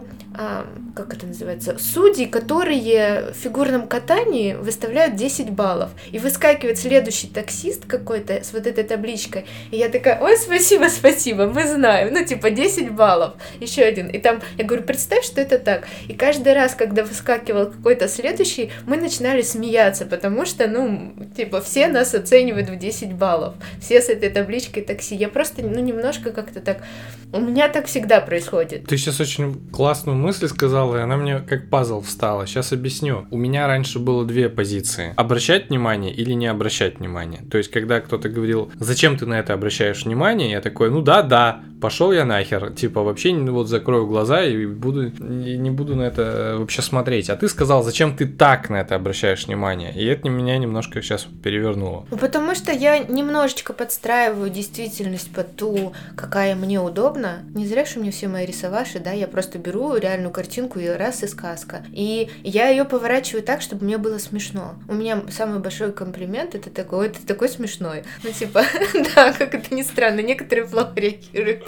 как это называется, судей, которые в фигурном катании выставляют 10 баллов. И выскакивает следующий таксист какой-то с вот этой табличкой. И я такая, ой, спасибо, спасибо, мы знаем. Ну, типа, 10 баллов. Еще один. И там, я говорю, представь, что это так. И каждый раз, когда выскакивал какой-то следующий, мы начинали смеяться, потому что, ну, типа, все нас оценивают в 10 баллов. Все с этой табличкой такси. Я просто, ну, немножко как-то так... У меня так всегда происходит. Ты сейчас очень классную мысль сказала, и она мне как пазл встала. Сейчас объясню. У меня раньше было две позиции. Обращать внимание или не обращать внимание. То есть, когда кто-то говорил, зачем ты на это обращаешь внимание, я такой, ну да, да, пошел я нахер. Типа, вообще не- вот закрою глаза и буду, и не буду на это вообще смотреть. А ты сказал, зачем ты так на это обращаешь внимание. И это меня немножко сейчас перевернуло. Ну, потому что я немножечко подстраиваю действительность под ту, какая мне удобна. Не зря, что меня все мои рисоваши, да, я просто беру реальную картинку и раз и сказка. И я ее поворачиваю так, чтобы мне было смешно. У меня самый большой комплимент это такой, «Ой, ты такой смешной. Ну, типа, да, как это ни странно, некоторые плохо реагируют.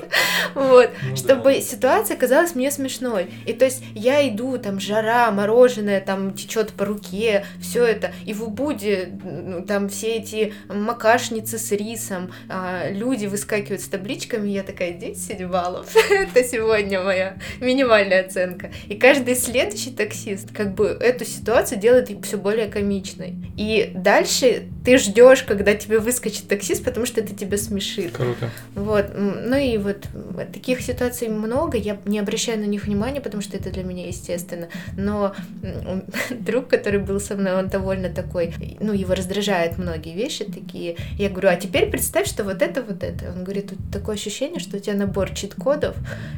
Вот, Ну чтобы ситуация казалась мне смешной. И то есть я иду, там жара, мороженое, там течет по руке, все это. И в Убуде ну, там все эти макашницы с рисом, а, люди выскакивают с табличками, я такая, 10 баллов. Это сегодня моя минимальная оценка. И каждый следующий таксист как бы эту ситуацию делает все более комичной. И дальше ты ждешь, когда тебе выскочит таксист, потому что это тебя смешит. Круто. Вот, ну и вот таких ситуаций много, я не обращаю на них внимания, потому что это для меня естественно. Но друг, который был со мной, он довольно такой, ну, его раздражают многие вещи такие. Я говорю, а теперь представь, что вот это, вот это. Он говорит, тут такое ощущение, что у тебя набор чит-кодов,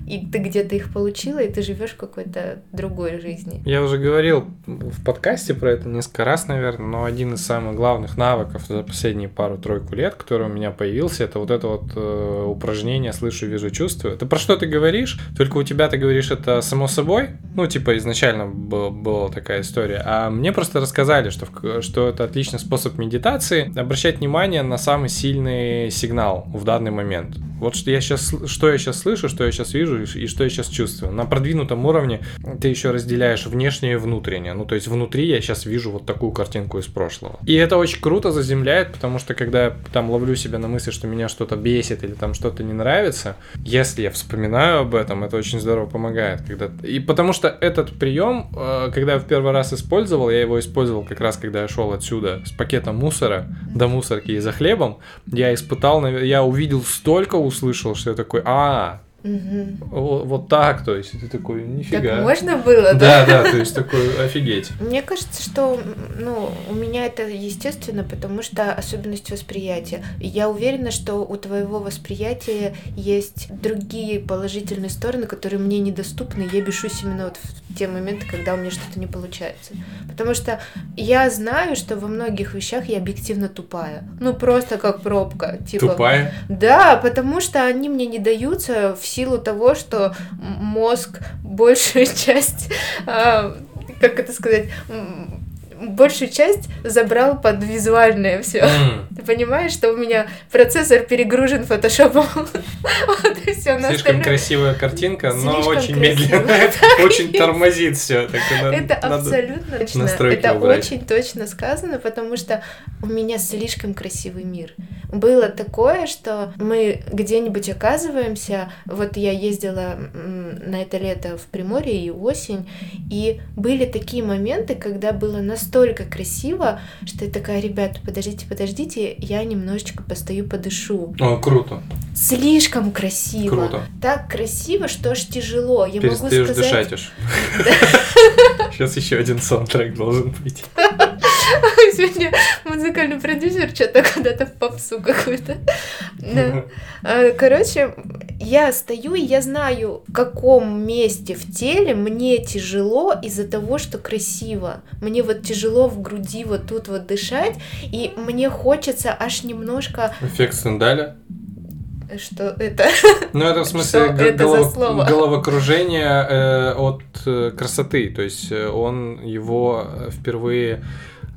и ты где-то их получила, и ты живешь в какой-то другой жизни. Я уже говорил в подкасте про это несколько раз, наверное, но один из самых главных навыков за последние пару-тройку лет, который у меня появился, это вот это вот э, упражнение «слышу, вижу, чувствую». Это про что ты говоришь? Только у тебя ты говоришь это само собой? Ну, типа, изначально был- была такая история. А мне просто рассказали, что, что это отличный способ медитации, обращать внимание на самый сильный сигнал в данный момент. Вот что я сейчас, что я сейчас слышу, что я сейчас вижу и что я сейчас чувствую. На продвинутом уровне ты еще разделяешь внешнее и внутреннее. Ну, то есть внутри я сейчас вижу вот такую картинку из прошлого. И это очень круто заземляет, потому что когда я там ловлю себя на мысли, что меня что-то бесит или там что-то не нравится, если я вспоминаю об этом, это очень здорово помогает. Когда... И потому что этот прием, э, когда я в первый раз использовал, я его использовал как раз, когда я шел отсюда с пакетом мусора до мусорки и за хлебом, я испытал, я увидел столько, услышал, что я такой, а, Мгм. вот, вот так, то есть, и ты такой, нифига. Так можно было, да? Да, да, то есть такой, офигеть. Мне кажется, что ну, у меня это естественно, потому что особенность восприятия. Я уверена, что у твоего восприятия есть другие положительные стороны, которые мне недоступны. Я бешусь именно вот в те моменты, когда у меня что-то не получается. Потому что я знаю, что во многих вещах я объективно тупая. Ну, просто как пробка. Типа, Тупая. Да, потому что они мне не даются в силу того, что мозг большую часть, а, как это сказать, большую часть забрал под визуальное все. М, Ты понимаешь, что у меня процессор перегружен фотошопом. Вот и все. Слишком красивая картинка, но Слишком очень красиво. медленная. Очень тормозит все. Это абсолютно точно. Это очень точно сказано, потому что у меня слишком красивый мир. Было такое, что мы где-нибудь оказываемся, вот я ездила на это лето в Приморье и осень, и были такие моменты, когда было настолько красиво, что я такая, ребята, подождите, подождите, я немножечко постою, подышу. О, круто. Слишком красиво. Круто. Так красиво, что аж тяжело. Я могу Перестаешь сказать... дышать уж. Сейчас еще один саундтрек должен быть. Сегодня музыкальный продюсер что-то куда-то в попсу какую-то. Да. А, Короче, я стою и я знаю, в каком месте в теле мне тяжело из-за того, что красиво. Мне вот тяжело в груди вот тут вот дышать, и мне хочется аж немножко, Эффект Стендаля. что это... Ну, это в смысле г- это голов- головокружение э, от э, красоты. То есть э, он его э, впервые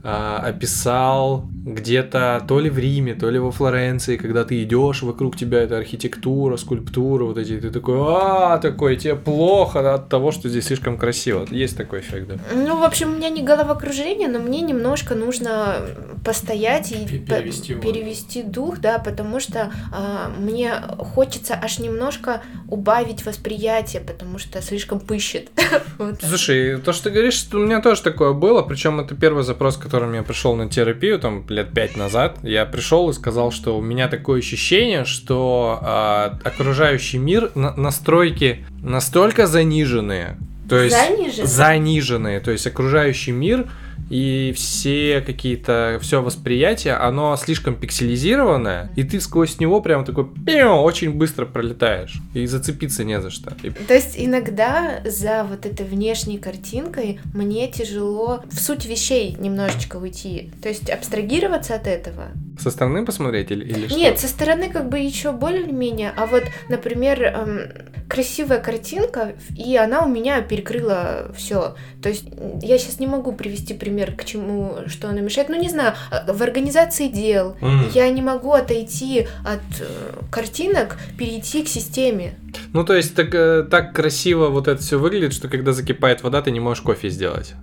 а, описал где-то то ли в Риме, то ли во Флоренции, когда ты идешь, вокруг тебя это архитектура, скульптура, вот эти, ты такой, а, такой, тебе плохо от того, что здесь слишком красиво. Есть такой эффект, да? Ну, в общем, у меня не головокружение, но мне немножко нужно постоять и Пе- по- перевести перевести дух, да, потому что а, мне хочется аж немножко убавить восприятие, потому что слишком пыщет. Слушай, то, что ты говоришь, у меня тоже такое было, причем это первый запрос, которым я пришел на терапию, там, лет пять назад. Я пришел и сказал, что у меня такое ощущение, что а, окружающий мир, на- настройки настолько заниженные, то есть Заниженные? заниженные, то есть окружающий мир и все какие-то, все восприятие, оно слишком пикселизированное, и ты сквозь него прям такой пиу, очень быстро пролетаешь, и зацепиться не за что. И То есть иногда за вот этой внешней картинкой мне тяжело в суть вещей немножечко уйти. То есть абстрагироваться от этого. Со стороны посмотреть или, или что? Нет, со стороны как бы еще более-менее, а вот, например, эм, красивая картинка, и она у меня перекрыла все. То есть я сейчас не могу привести пример, к чему, что она мешает. Ну, не знаю, а, в организации дел М. я не могу отойти от э, картинок, перейти к системе. Ну, то есть, так, э, так красиво вот это все выглядит, что когда закипает вода, ты не можешь кофе сделать.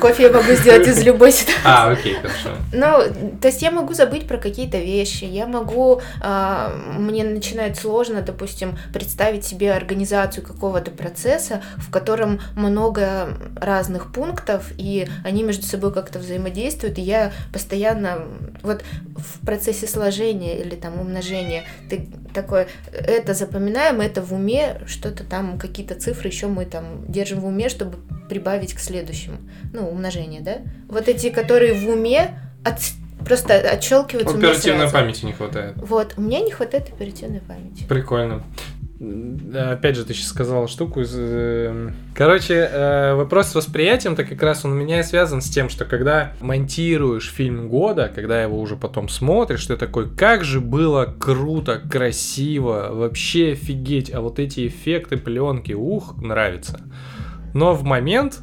Кофе я могу сделать из любой ситуации. А, окей, хорошо. Ну, то есть я могу забыть про какие-то вещи, я могу, а, мне начинает сложно, допустим, представить себе организацию какого-то процесса, в котором много разных пунктов, и они между собой как-то взаимодействуют, и я постоянно, вот в процессе сложения или там умножения, ты такой, это запоминаем, это в уме, что-то там, какие-то цифры еще мы там держим в уме, чтобы прибавить к следующему. Ну, умножение, да? Вот эти, которые в уме, от- просто меня Оперативной сразу. памяти не хватает. Вот, у меня не хватает оперативной памяти. Прикольно. Опять же, ты сейчас сказала штуку. из, э, Короче, э, вопрос с восприятием, то как раз он у меня и связан с тем, что когда монтируешь фильм года, когда его уже потом смотришь, ты такой, как же было круто, красиво, вообще офигеть, а вот эти эффекты пленки, ух, нравится. Но в момент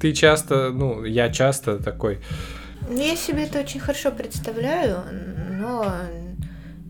ты часто, ну, я часто такой, Я себе это очень хорошо представляю, но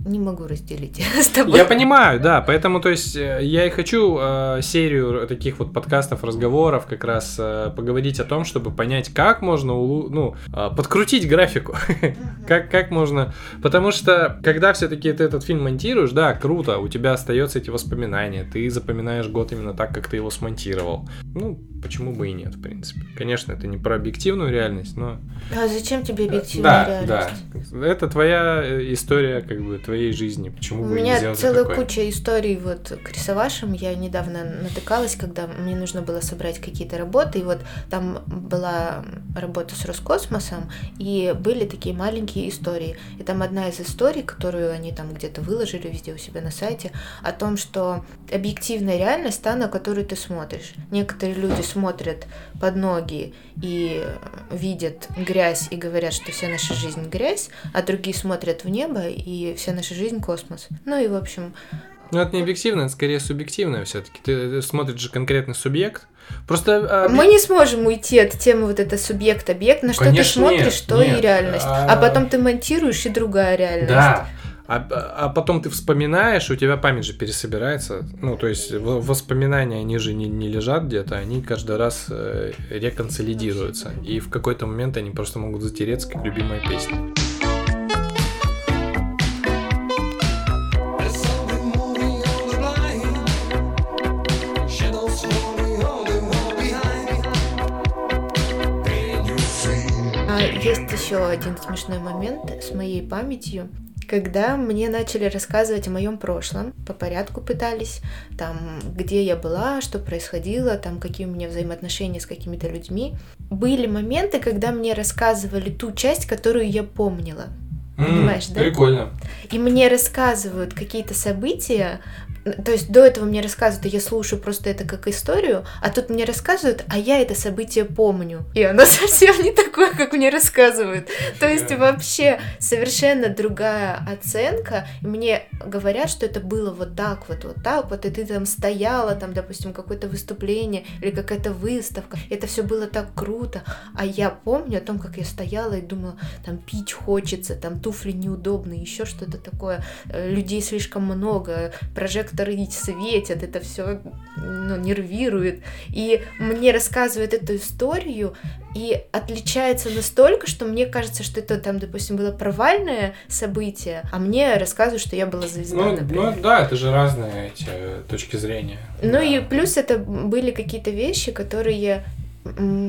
не могу разделить с тобой. Я понимаю, да, поэтому, то есть, э, я и хочу э, серию таких вот подкастов, разговоров, как раз э, поговорить о том, чтобы понять, как можно, улу- ну, э, подкрутить графику, как, как можно, потому что, когда все-таки ты этот фильм монтируешь, да, круто, у тебя остаются эти воспоминания, ты запоминаешь год именно так, как ты его смонтировал, ну, почему бы и нет, в принципе. Конечно, это не про объективную реальность, но... А зачем тебе объективная Да, реальность? да. Это твоя э, история, как бы, твоей жизни. Почему У бы не меня сделать целая такое? куча историй вот к рисовашам. Я недавно натыкалась, когда мне нужно было собрать какие-то работы. И вот там была работа с Роскосмосом, и были такие маленькие истории. И там одна из историй, которую они там где-то выложили везде у себя на сайте, о том, что объективная реальность та, на которую ты смотришь. Некоторые люди смотрят под ноги и видят грязь и говорят, что вся наша жизнь грязь, а другие смотрят в небо и вся наша жизнь космос. Ну и в общем, Ну, это не объективно, это скорее субъективное все-таки. Ты, ты смотришь же конкретный субъект. Просто... а, мы не сможем уйти от темы вот это субъект-объект, на что Конечно, ты смотришь, нет, то нет. и реальность. А- А потом ты монтируешь, и другая реальность. Да. А, а потом ты вспоминаешь, у тебя память же пересобирается. Ну, то есть воспоминания, они же не, не лежат где-то, они каждый раз э, реконсолидируются. И в какой-то момент они просто могут затереться, как любимая песня. А есть еще один смешной момент с моей памятью. Когда мне начали рассказывать о моем прошлом, по порядку пытались, там, где я была, что происходило, там, какие у меня взаимоотношения с какими-то людьми, были моменты, когда мне рассказывали ту часть, которую я помнила. Понимаешь, да? Прикольно. И мне рассказывают какие-то события, то есть до этого мне рассказывают, и я слушаю просто это как историю, а тут мне рассказывают, а я это событие помню. И оно совсем не такое, как мне рассказывают. То есть вообще совершенно другая оценка. Мне говорят, что это было вот так вот, вот так вот, и ты там стояла, там, допустим, какое-то выступление или какая-то выставка. Это все было так круто. А я помню о том, как я стояла и думала, там пить хочется, там туфли неудобные, еще что-то такое, э, людей слишком много, прожекторы светят, это все ну, нервирует. И мне рассказывают эту историю, и отличается настолько, что мне кажется, что это там, допустим, было провальное событие, а мне рассказывают, что я была звезда, Ну, например. ну да, это же разные эти э, точки зрения. Ну Да. и плюс это были какие-то вещи, которые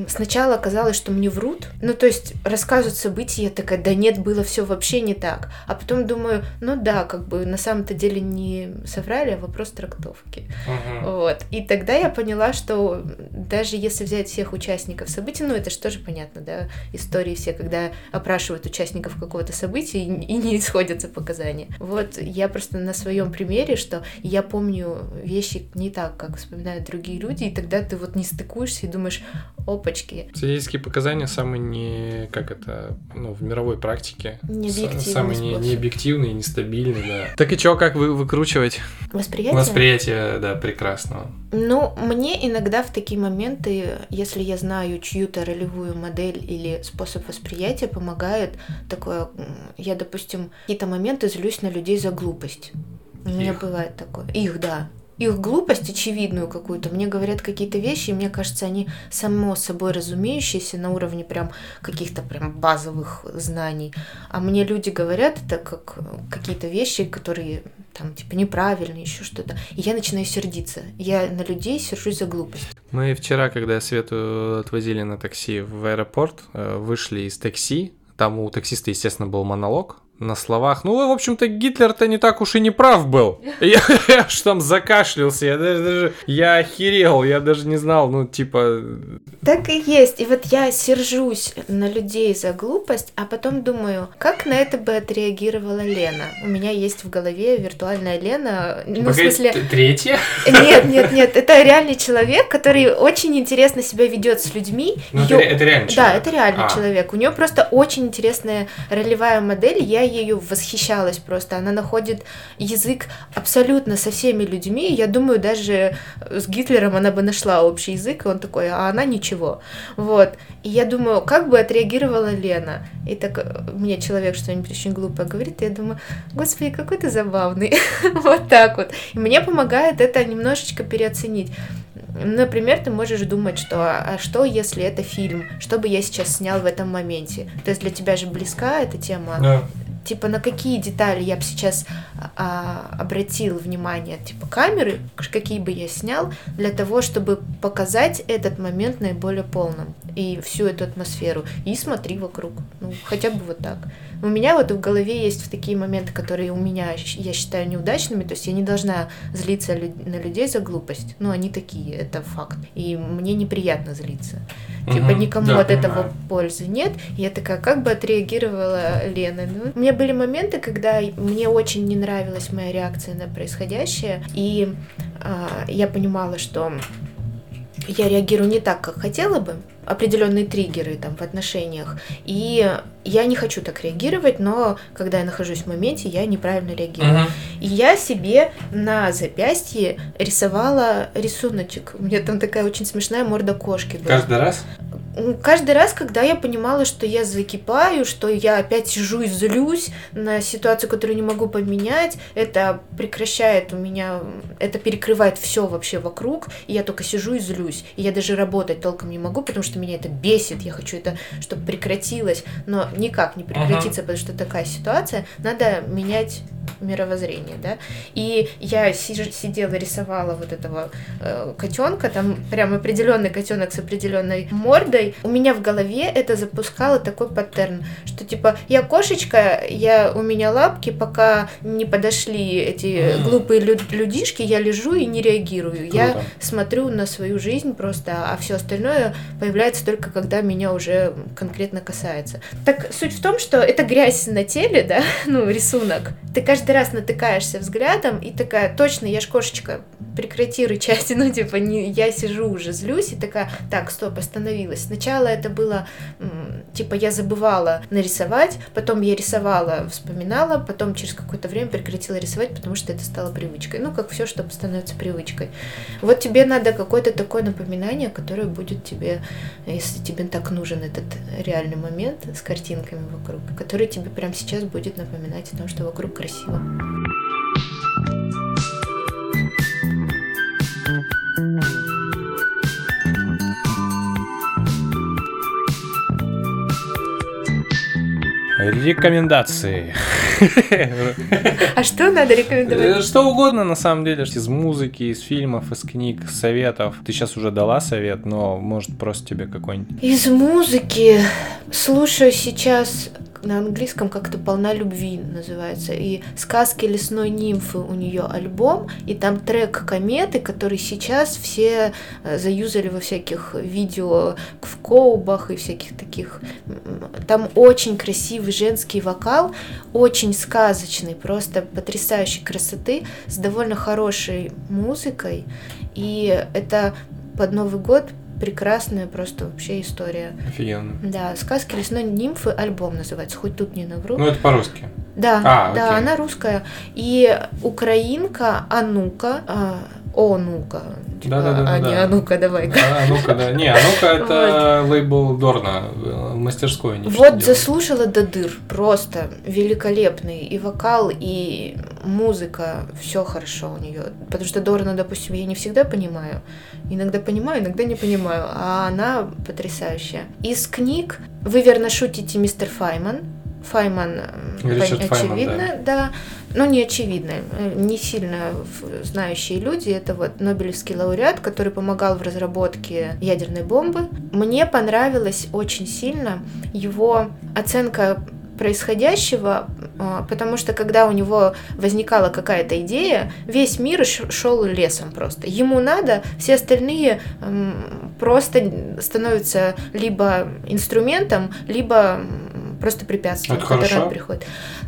сначала казалось, что мне врут. Ну, то есть рассказывают события, я такая, да нет, было все вообще не так. А потом думаю, ну да, как бы на самом-то деле не соврали, а вопрос трактовки. Мгм. Вот. И тогда я поняла, что даже если взять всех участников событий, ну это же тоже понятно, да, истории все, когда опрашивают участников какого-то события и, и не сходятся показания. Вот я просто на своем примере, что я помню вещи не так, как вспоминают другие люди, и тогда ты вот не стыкуешься и думаешь, опачки, Свидетельские показания самые не, как это, ну, в мировой практике. Самые не, необъективные, нестабильные, да. Так и чё, как вы выкручивать восприятие. восприятие, да, прекрасного? Ну, мне иногда в такие моменты, если я знаю чью-то ролевую модель или способ восприятия, помогает такое... Я, допустим, какие-то моменты злюсь на людей за глупость. У меня Их? бывает такое. Их, да. Их глупость очевидную какую-то. Мне говорят какие-то вещи, и мне кажется, они само собой разумеющиеся на уровне прям каких-то прям базовых знаний. А мне люди говорят это как э, какие-то вещи, которые там типа неправильные, еще что-то. И я начинаю сердиться. Я на людей сержусь за глупость. Мы вчера, когда Свету отвозили на такси в аэропорт, э, вышли из такси. Там у таксиста, естественно, был монолог на словах. Ну, в общем-то, Гитлер-то не так уж и не прав был. Я, я аж там закашлялся, я даже, даже- я охерел, я даже не знал, ну, типа, Так и есть. И вот я сержусь на людей за глупость, а потом думаю, как на это бы отреагировала Лена. У меня есть в голове виртуальная Лена. Ну, в погоди, смысле... т- третья? Нет, нет, нет, это реальный человек, который очень интересно себя ведет с людьми. Ну, это, Её- ре- это реально Да, человек. это реальный А. человек. У нее просто очень интересная ролевая модель. Я ею восхищалась просто. Она находит язык абсолютно со всеми людьми. Я думаю, даже с Гитлером она бы нашла общий язык, и он такой, а она ничего. Вот. И я думаю, как бы отреагировала Лена? И так э, мне человек что-нибудь очень глупое говорит, и я думаю, господи, какой ты забавный. Вот так вот. И мне помогает это немножечко переоценить. Например, ты можешь думать, что а что, если это фильм? Что бы я сейчас снял в этом моменте? То есть для тебя же близка эта тема. Да. Типа на какие детали я бы сейчас а, обратил внимание, типа камеры, какие бы я снял, для того, чтобы показать этот момент наиболее полным и всю эту атмосферу. И смотри вокруг. Ну, хотя бы вот так. У меня вот в голове есть такие моменты, которые у меня, я считаю, неудачными. То есть я не должна злиться на людей за глупость. Ну, они такие, это факт. И мне неприятно злиться. Типа Мгм. никому Да, от этого понимаю. пользы нет. И я такая, как бы отреагировала Лена? Ну, у меня были моменты, когда мне очень не нравилась моя реакция на происходящее, и а, я понимала, что я реагирую не так, как хотела бы, определенные триггеры там в отношениях, и я не хочу так реагировать, но когда я нахожусь в моменте, я неправильно реагирую. Мгм. И я себе на запястье рисовала рисуночек. У меня там такая очень смешная морда кошки была. Каждый раз? Каждый раз, когда я понимала, что я закипаю, что я опять сижу и злюсь на ситуацию, которую не могу поменять, это прекращает у меня, это перекрывает все вообще вокруг, и я только сижу и злюсь. И я даже работать толком не могу, потому что меня это бесит, я хочу это, чтобы прекратилось, но никак не прекратится, потому что такая ситуация, надо менять мировоззрение, да. И я сидела, рисовала вот этого котенка, там прям определенный котенок с определенной мордой. У меня в голове это запускало такой паттерн, что типа я кошечка, я у меня лапки, пока не подошли эти глупые лю- людишки, я лежу и не реагирую. Я Круто. смотрю на свою жизнь просто, а все остальное появляется только когда меня уже конкретно касается. Так суть в том, что это грязь на теле, да, ну, рисунок. Ты каждый раз натыкаешься взглядом и такая, точно, я ж кошечка, прекрати рычать, ну, типа, не, я сижу уже, злюсь, и такая, так, стоп, остановилась. Сначала это было, типа, я забывала нарисовать, потом я рисовала, вспоминала, потом через какое-то время прекратила рисовать, потому что это стало привычкой. Ну, как все, что становится привычкой. Вот тебе надо какое-то такое напоминание, которое будет тебе, если тебе так нужен этот реальный момент с картинками вокруг, который тебе прямо сейчас будет напоминать о том, что вокруг красиво. Рекомендации. А что надо рекомендовать? Э, Что угодно, на самом деле, из музыки, из фильмов, из книг, советов. Ты сейчас уже дала совет, но может просто тебе какой-нибудь. Из музыки слушаю сейчас на английском как-то «Полна любви» называется. И «Сказки лесной нимфы» у нее альбом, и там трек «Кометы», который сейчас все э, заюзали во всяких видео в коубах и всяких таких. Там очень красивый женский вокал, очень сказочный, просто потрясающей красоты, с довольно хорошей музыкой. И это под Новый год прекрасная просто вообще история. Офигенно. Да, сказки лесной нимфы альбом называется, хоть тут не навру. Ну, это по-русски. да, а, да, окей. она русская. И украинка Анука, а, о, ну-ка, типа, Да-да-да-да-да. а не а ну-ка, давай-ка. А ну-ка, да. Не, а ну-ка, это лейбл Дорна э, мастерской. они Вот заслушала до дыр, просто великолепный и вокал, и музыка, все хорошо у нее. Потому что Дорна, допустим, я не всегда понимаю, иногда понимаю, иногда не понимаю, а она потрясающая. Из книг вы верно шутите, мистер Файман. Файман, м, Ричард пон- Файман, очевидно, да. Но не очевидно, э, не сильно знающие люди. Это вот Нобелевский лауреат, который помогал в разработке ядерной бомбы. Мне понравилась очень сильно его оценка происходящего, а, потому что когда у него возникала какая-то идея, весь мир шел лесом просто. Ему надо, все остальные просто становятся либо инструментом, либо просто препятствием, Это к которому хорошо? приходит.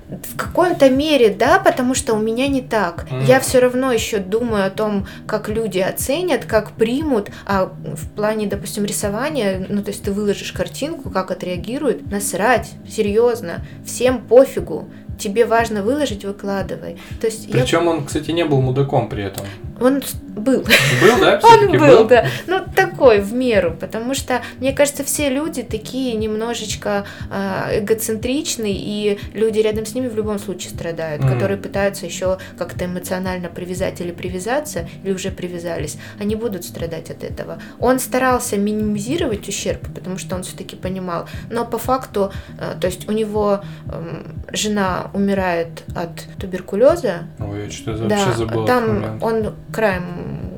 В каком-то мере, да, потому что у меня не так. Мгм. Я все равно еще думаю о том, как люди оценят, как примут, а в плане, допустим, рисования, ну, то есть ты выложишь картинку, как отреагируют, насрать, серьезно, всем пофигу. Тебе важно выложить, выкладывай. То есть я- Причем он, кстати, не был мудаком при этом. он был. Был, да? Он Всё-таки был, да. Ну, такой, в меру. Потому что, мне кажется, все люди такие немножечко а, эгоцентричны, и люди рядом с ними в любом случае страдают, Мгм. которые пытаются еще как-то эмоционально привязать или привязаться, или уже привязались. Они будут страдать от этого. Он старался минимизировать ущерб, потому что он все-таки понимал. Но по факту, э, то есть у него эм, жена умирает от туберкулеза, Ой, я что-то да, вообще забыл. этот там он краем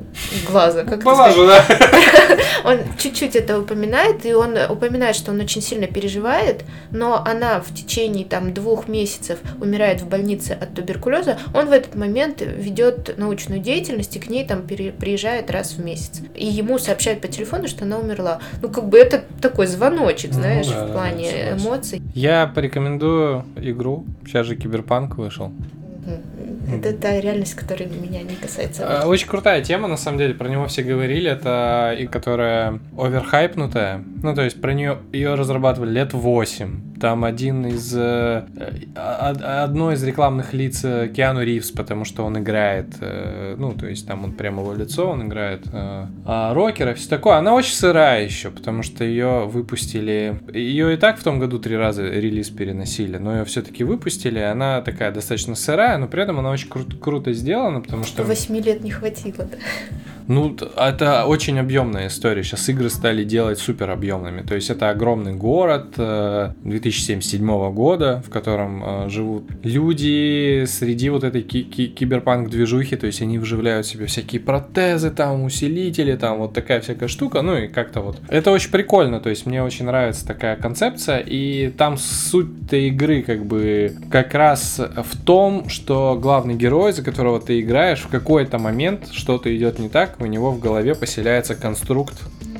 глаза, как Была сказать? же, да? Он чуть-чуть это упоминает, и он упоминает, что он очень сильно переживает, но она в течение там двух месяцев умирает в больнице от туберкулеза, он в этот момент ведет научную деятельность и к ней там приезжает раз в месяц. И ему сообщают по телефону, что она умерла. Ну, как бы это такой звоночек, Ну знаешь, да, да, в да, плане согласен. эмоций. Я порекомендую игру. Сейчас же Киберпанк вышел. Это та реальность, которая меня не касается. Э, Очень крутая тема, на самом деле, про него все говорили. Это и которая оверхайпнутая. Ну, то есть про нее ее разрабатывали лет 8. Там один из э, а- а- одно из рекламных лиц э, Киану Ривз, потому что он играет, э, ну, то есть там он прямо его лицо, он играет а, рокера, все такое. Она очень сырая еще, потому что ее выпустили. Ее и так в том году три раза релиз переносили, но ее все-таки выпустили. Она такая достаточно сырая, но при этом она очень кру- круто сделана, потому что. Восьми лет не хватило. да. Ну, это очень объемная история. Сейчас игры стали делать супер объемными. То есть это огромный город э, 2077 года, в котором э, живут люди среди вот этой ки- ки- киберпанк-движухи. То есть они вживляют себе всякие протезы, там, усилители, там, вот такая всякая штука. Ну и как-то вот. Это очень прикольно. То есть мне очень нравится такая концепция. И там суть-то игры как бы как раз в том, что главный герой, за которого ты играешь, в какой-то момент что-то идет не так, у него в голове поселяется конструкт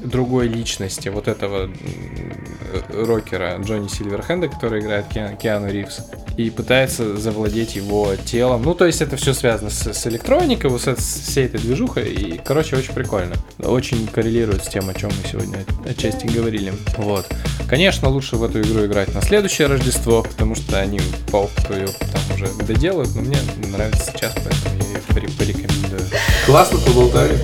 другой личности, вот этого э, рокера Джонни Сильверхенда, который играет Ки- Киану Ривз, и пытается завладеть его телом. Ну, то есть это все связано с, с электроникой, вот с, с всей этой движухой, и, короче, очень прикольно. Очень коррелирует с тем, о чем мы сегодня отчасти говорили. Вот. Конечно, лучше в эту игру играть на следующее Рождество, потому что они по опыту ее там уже доделают, но мне нравится сейчас, поэтому я порекомендую. Классно поболтали.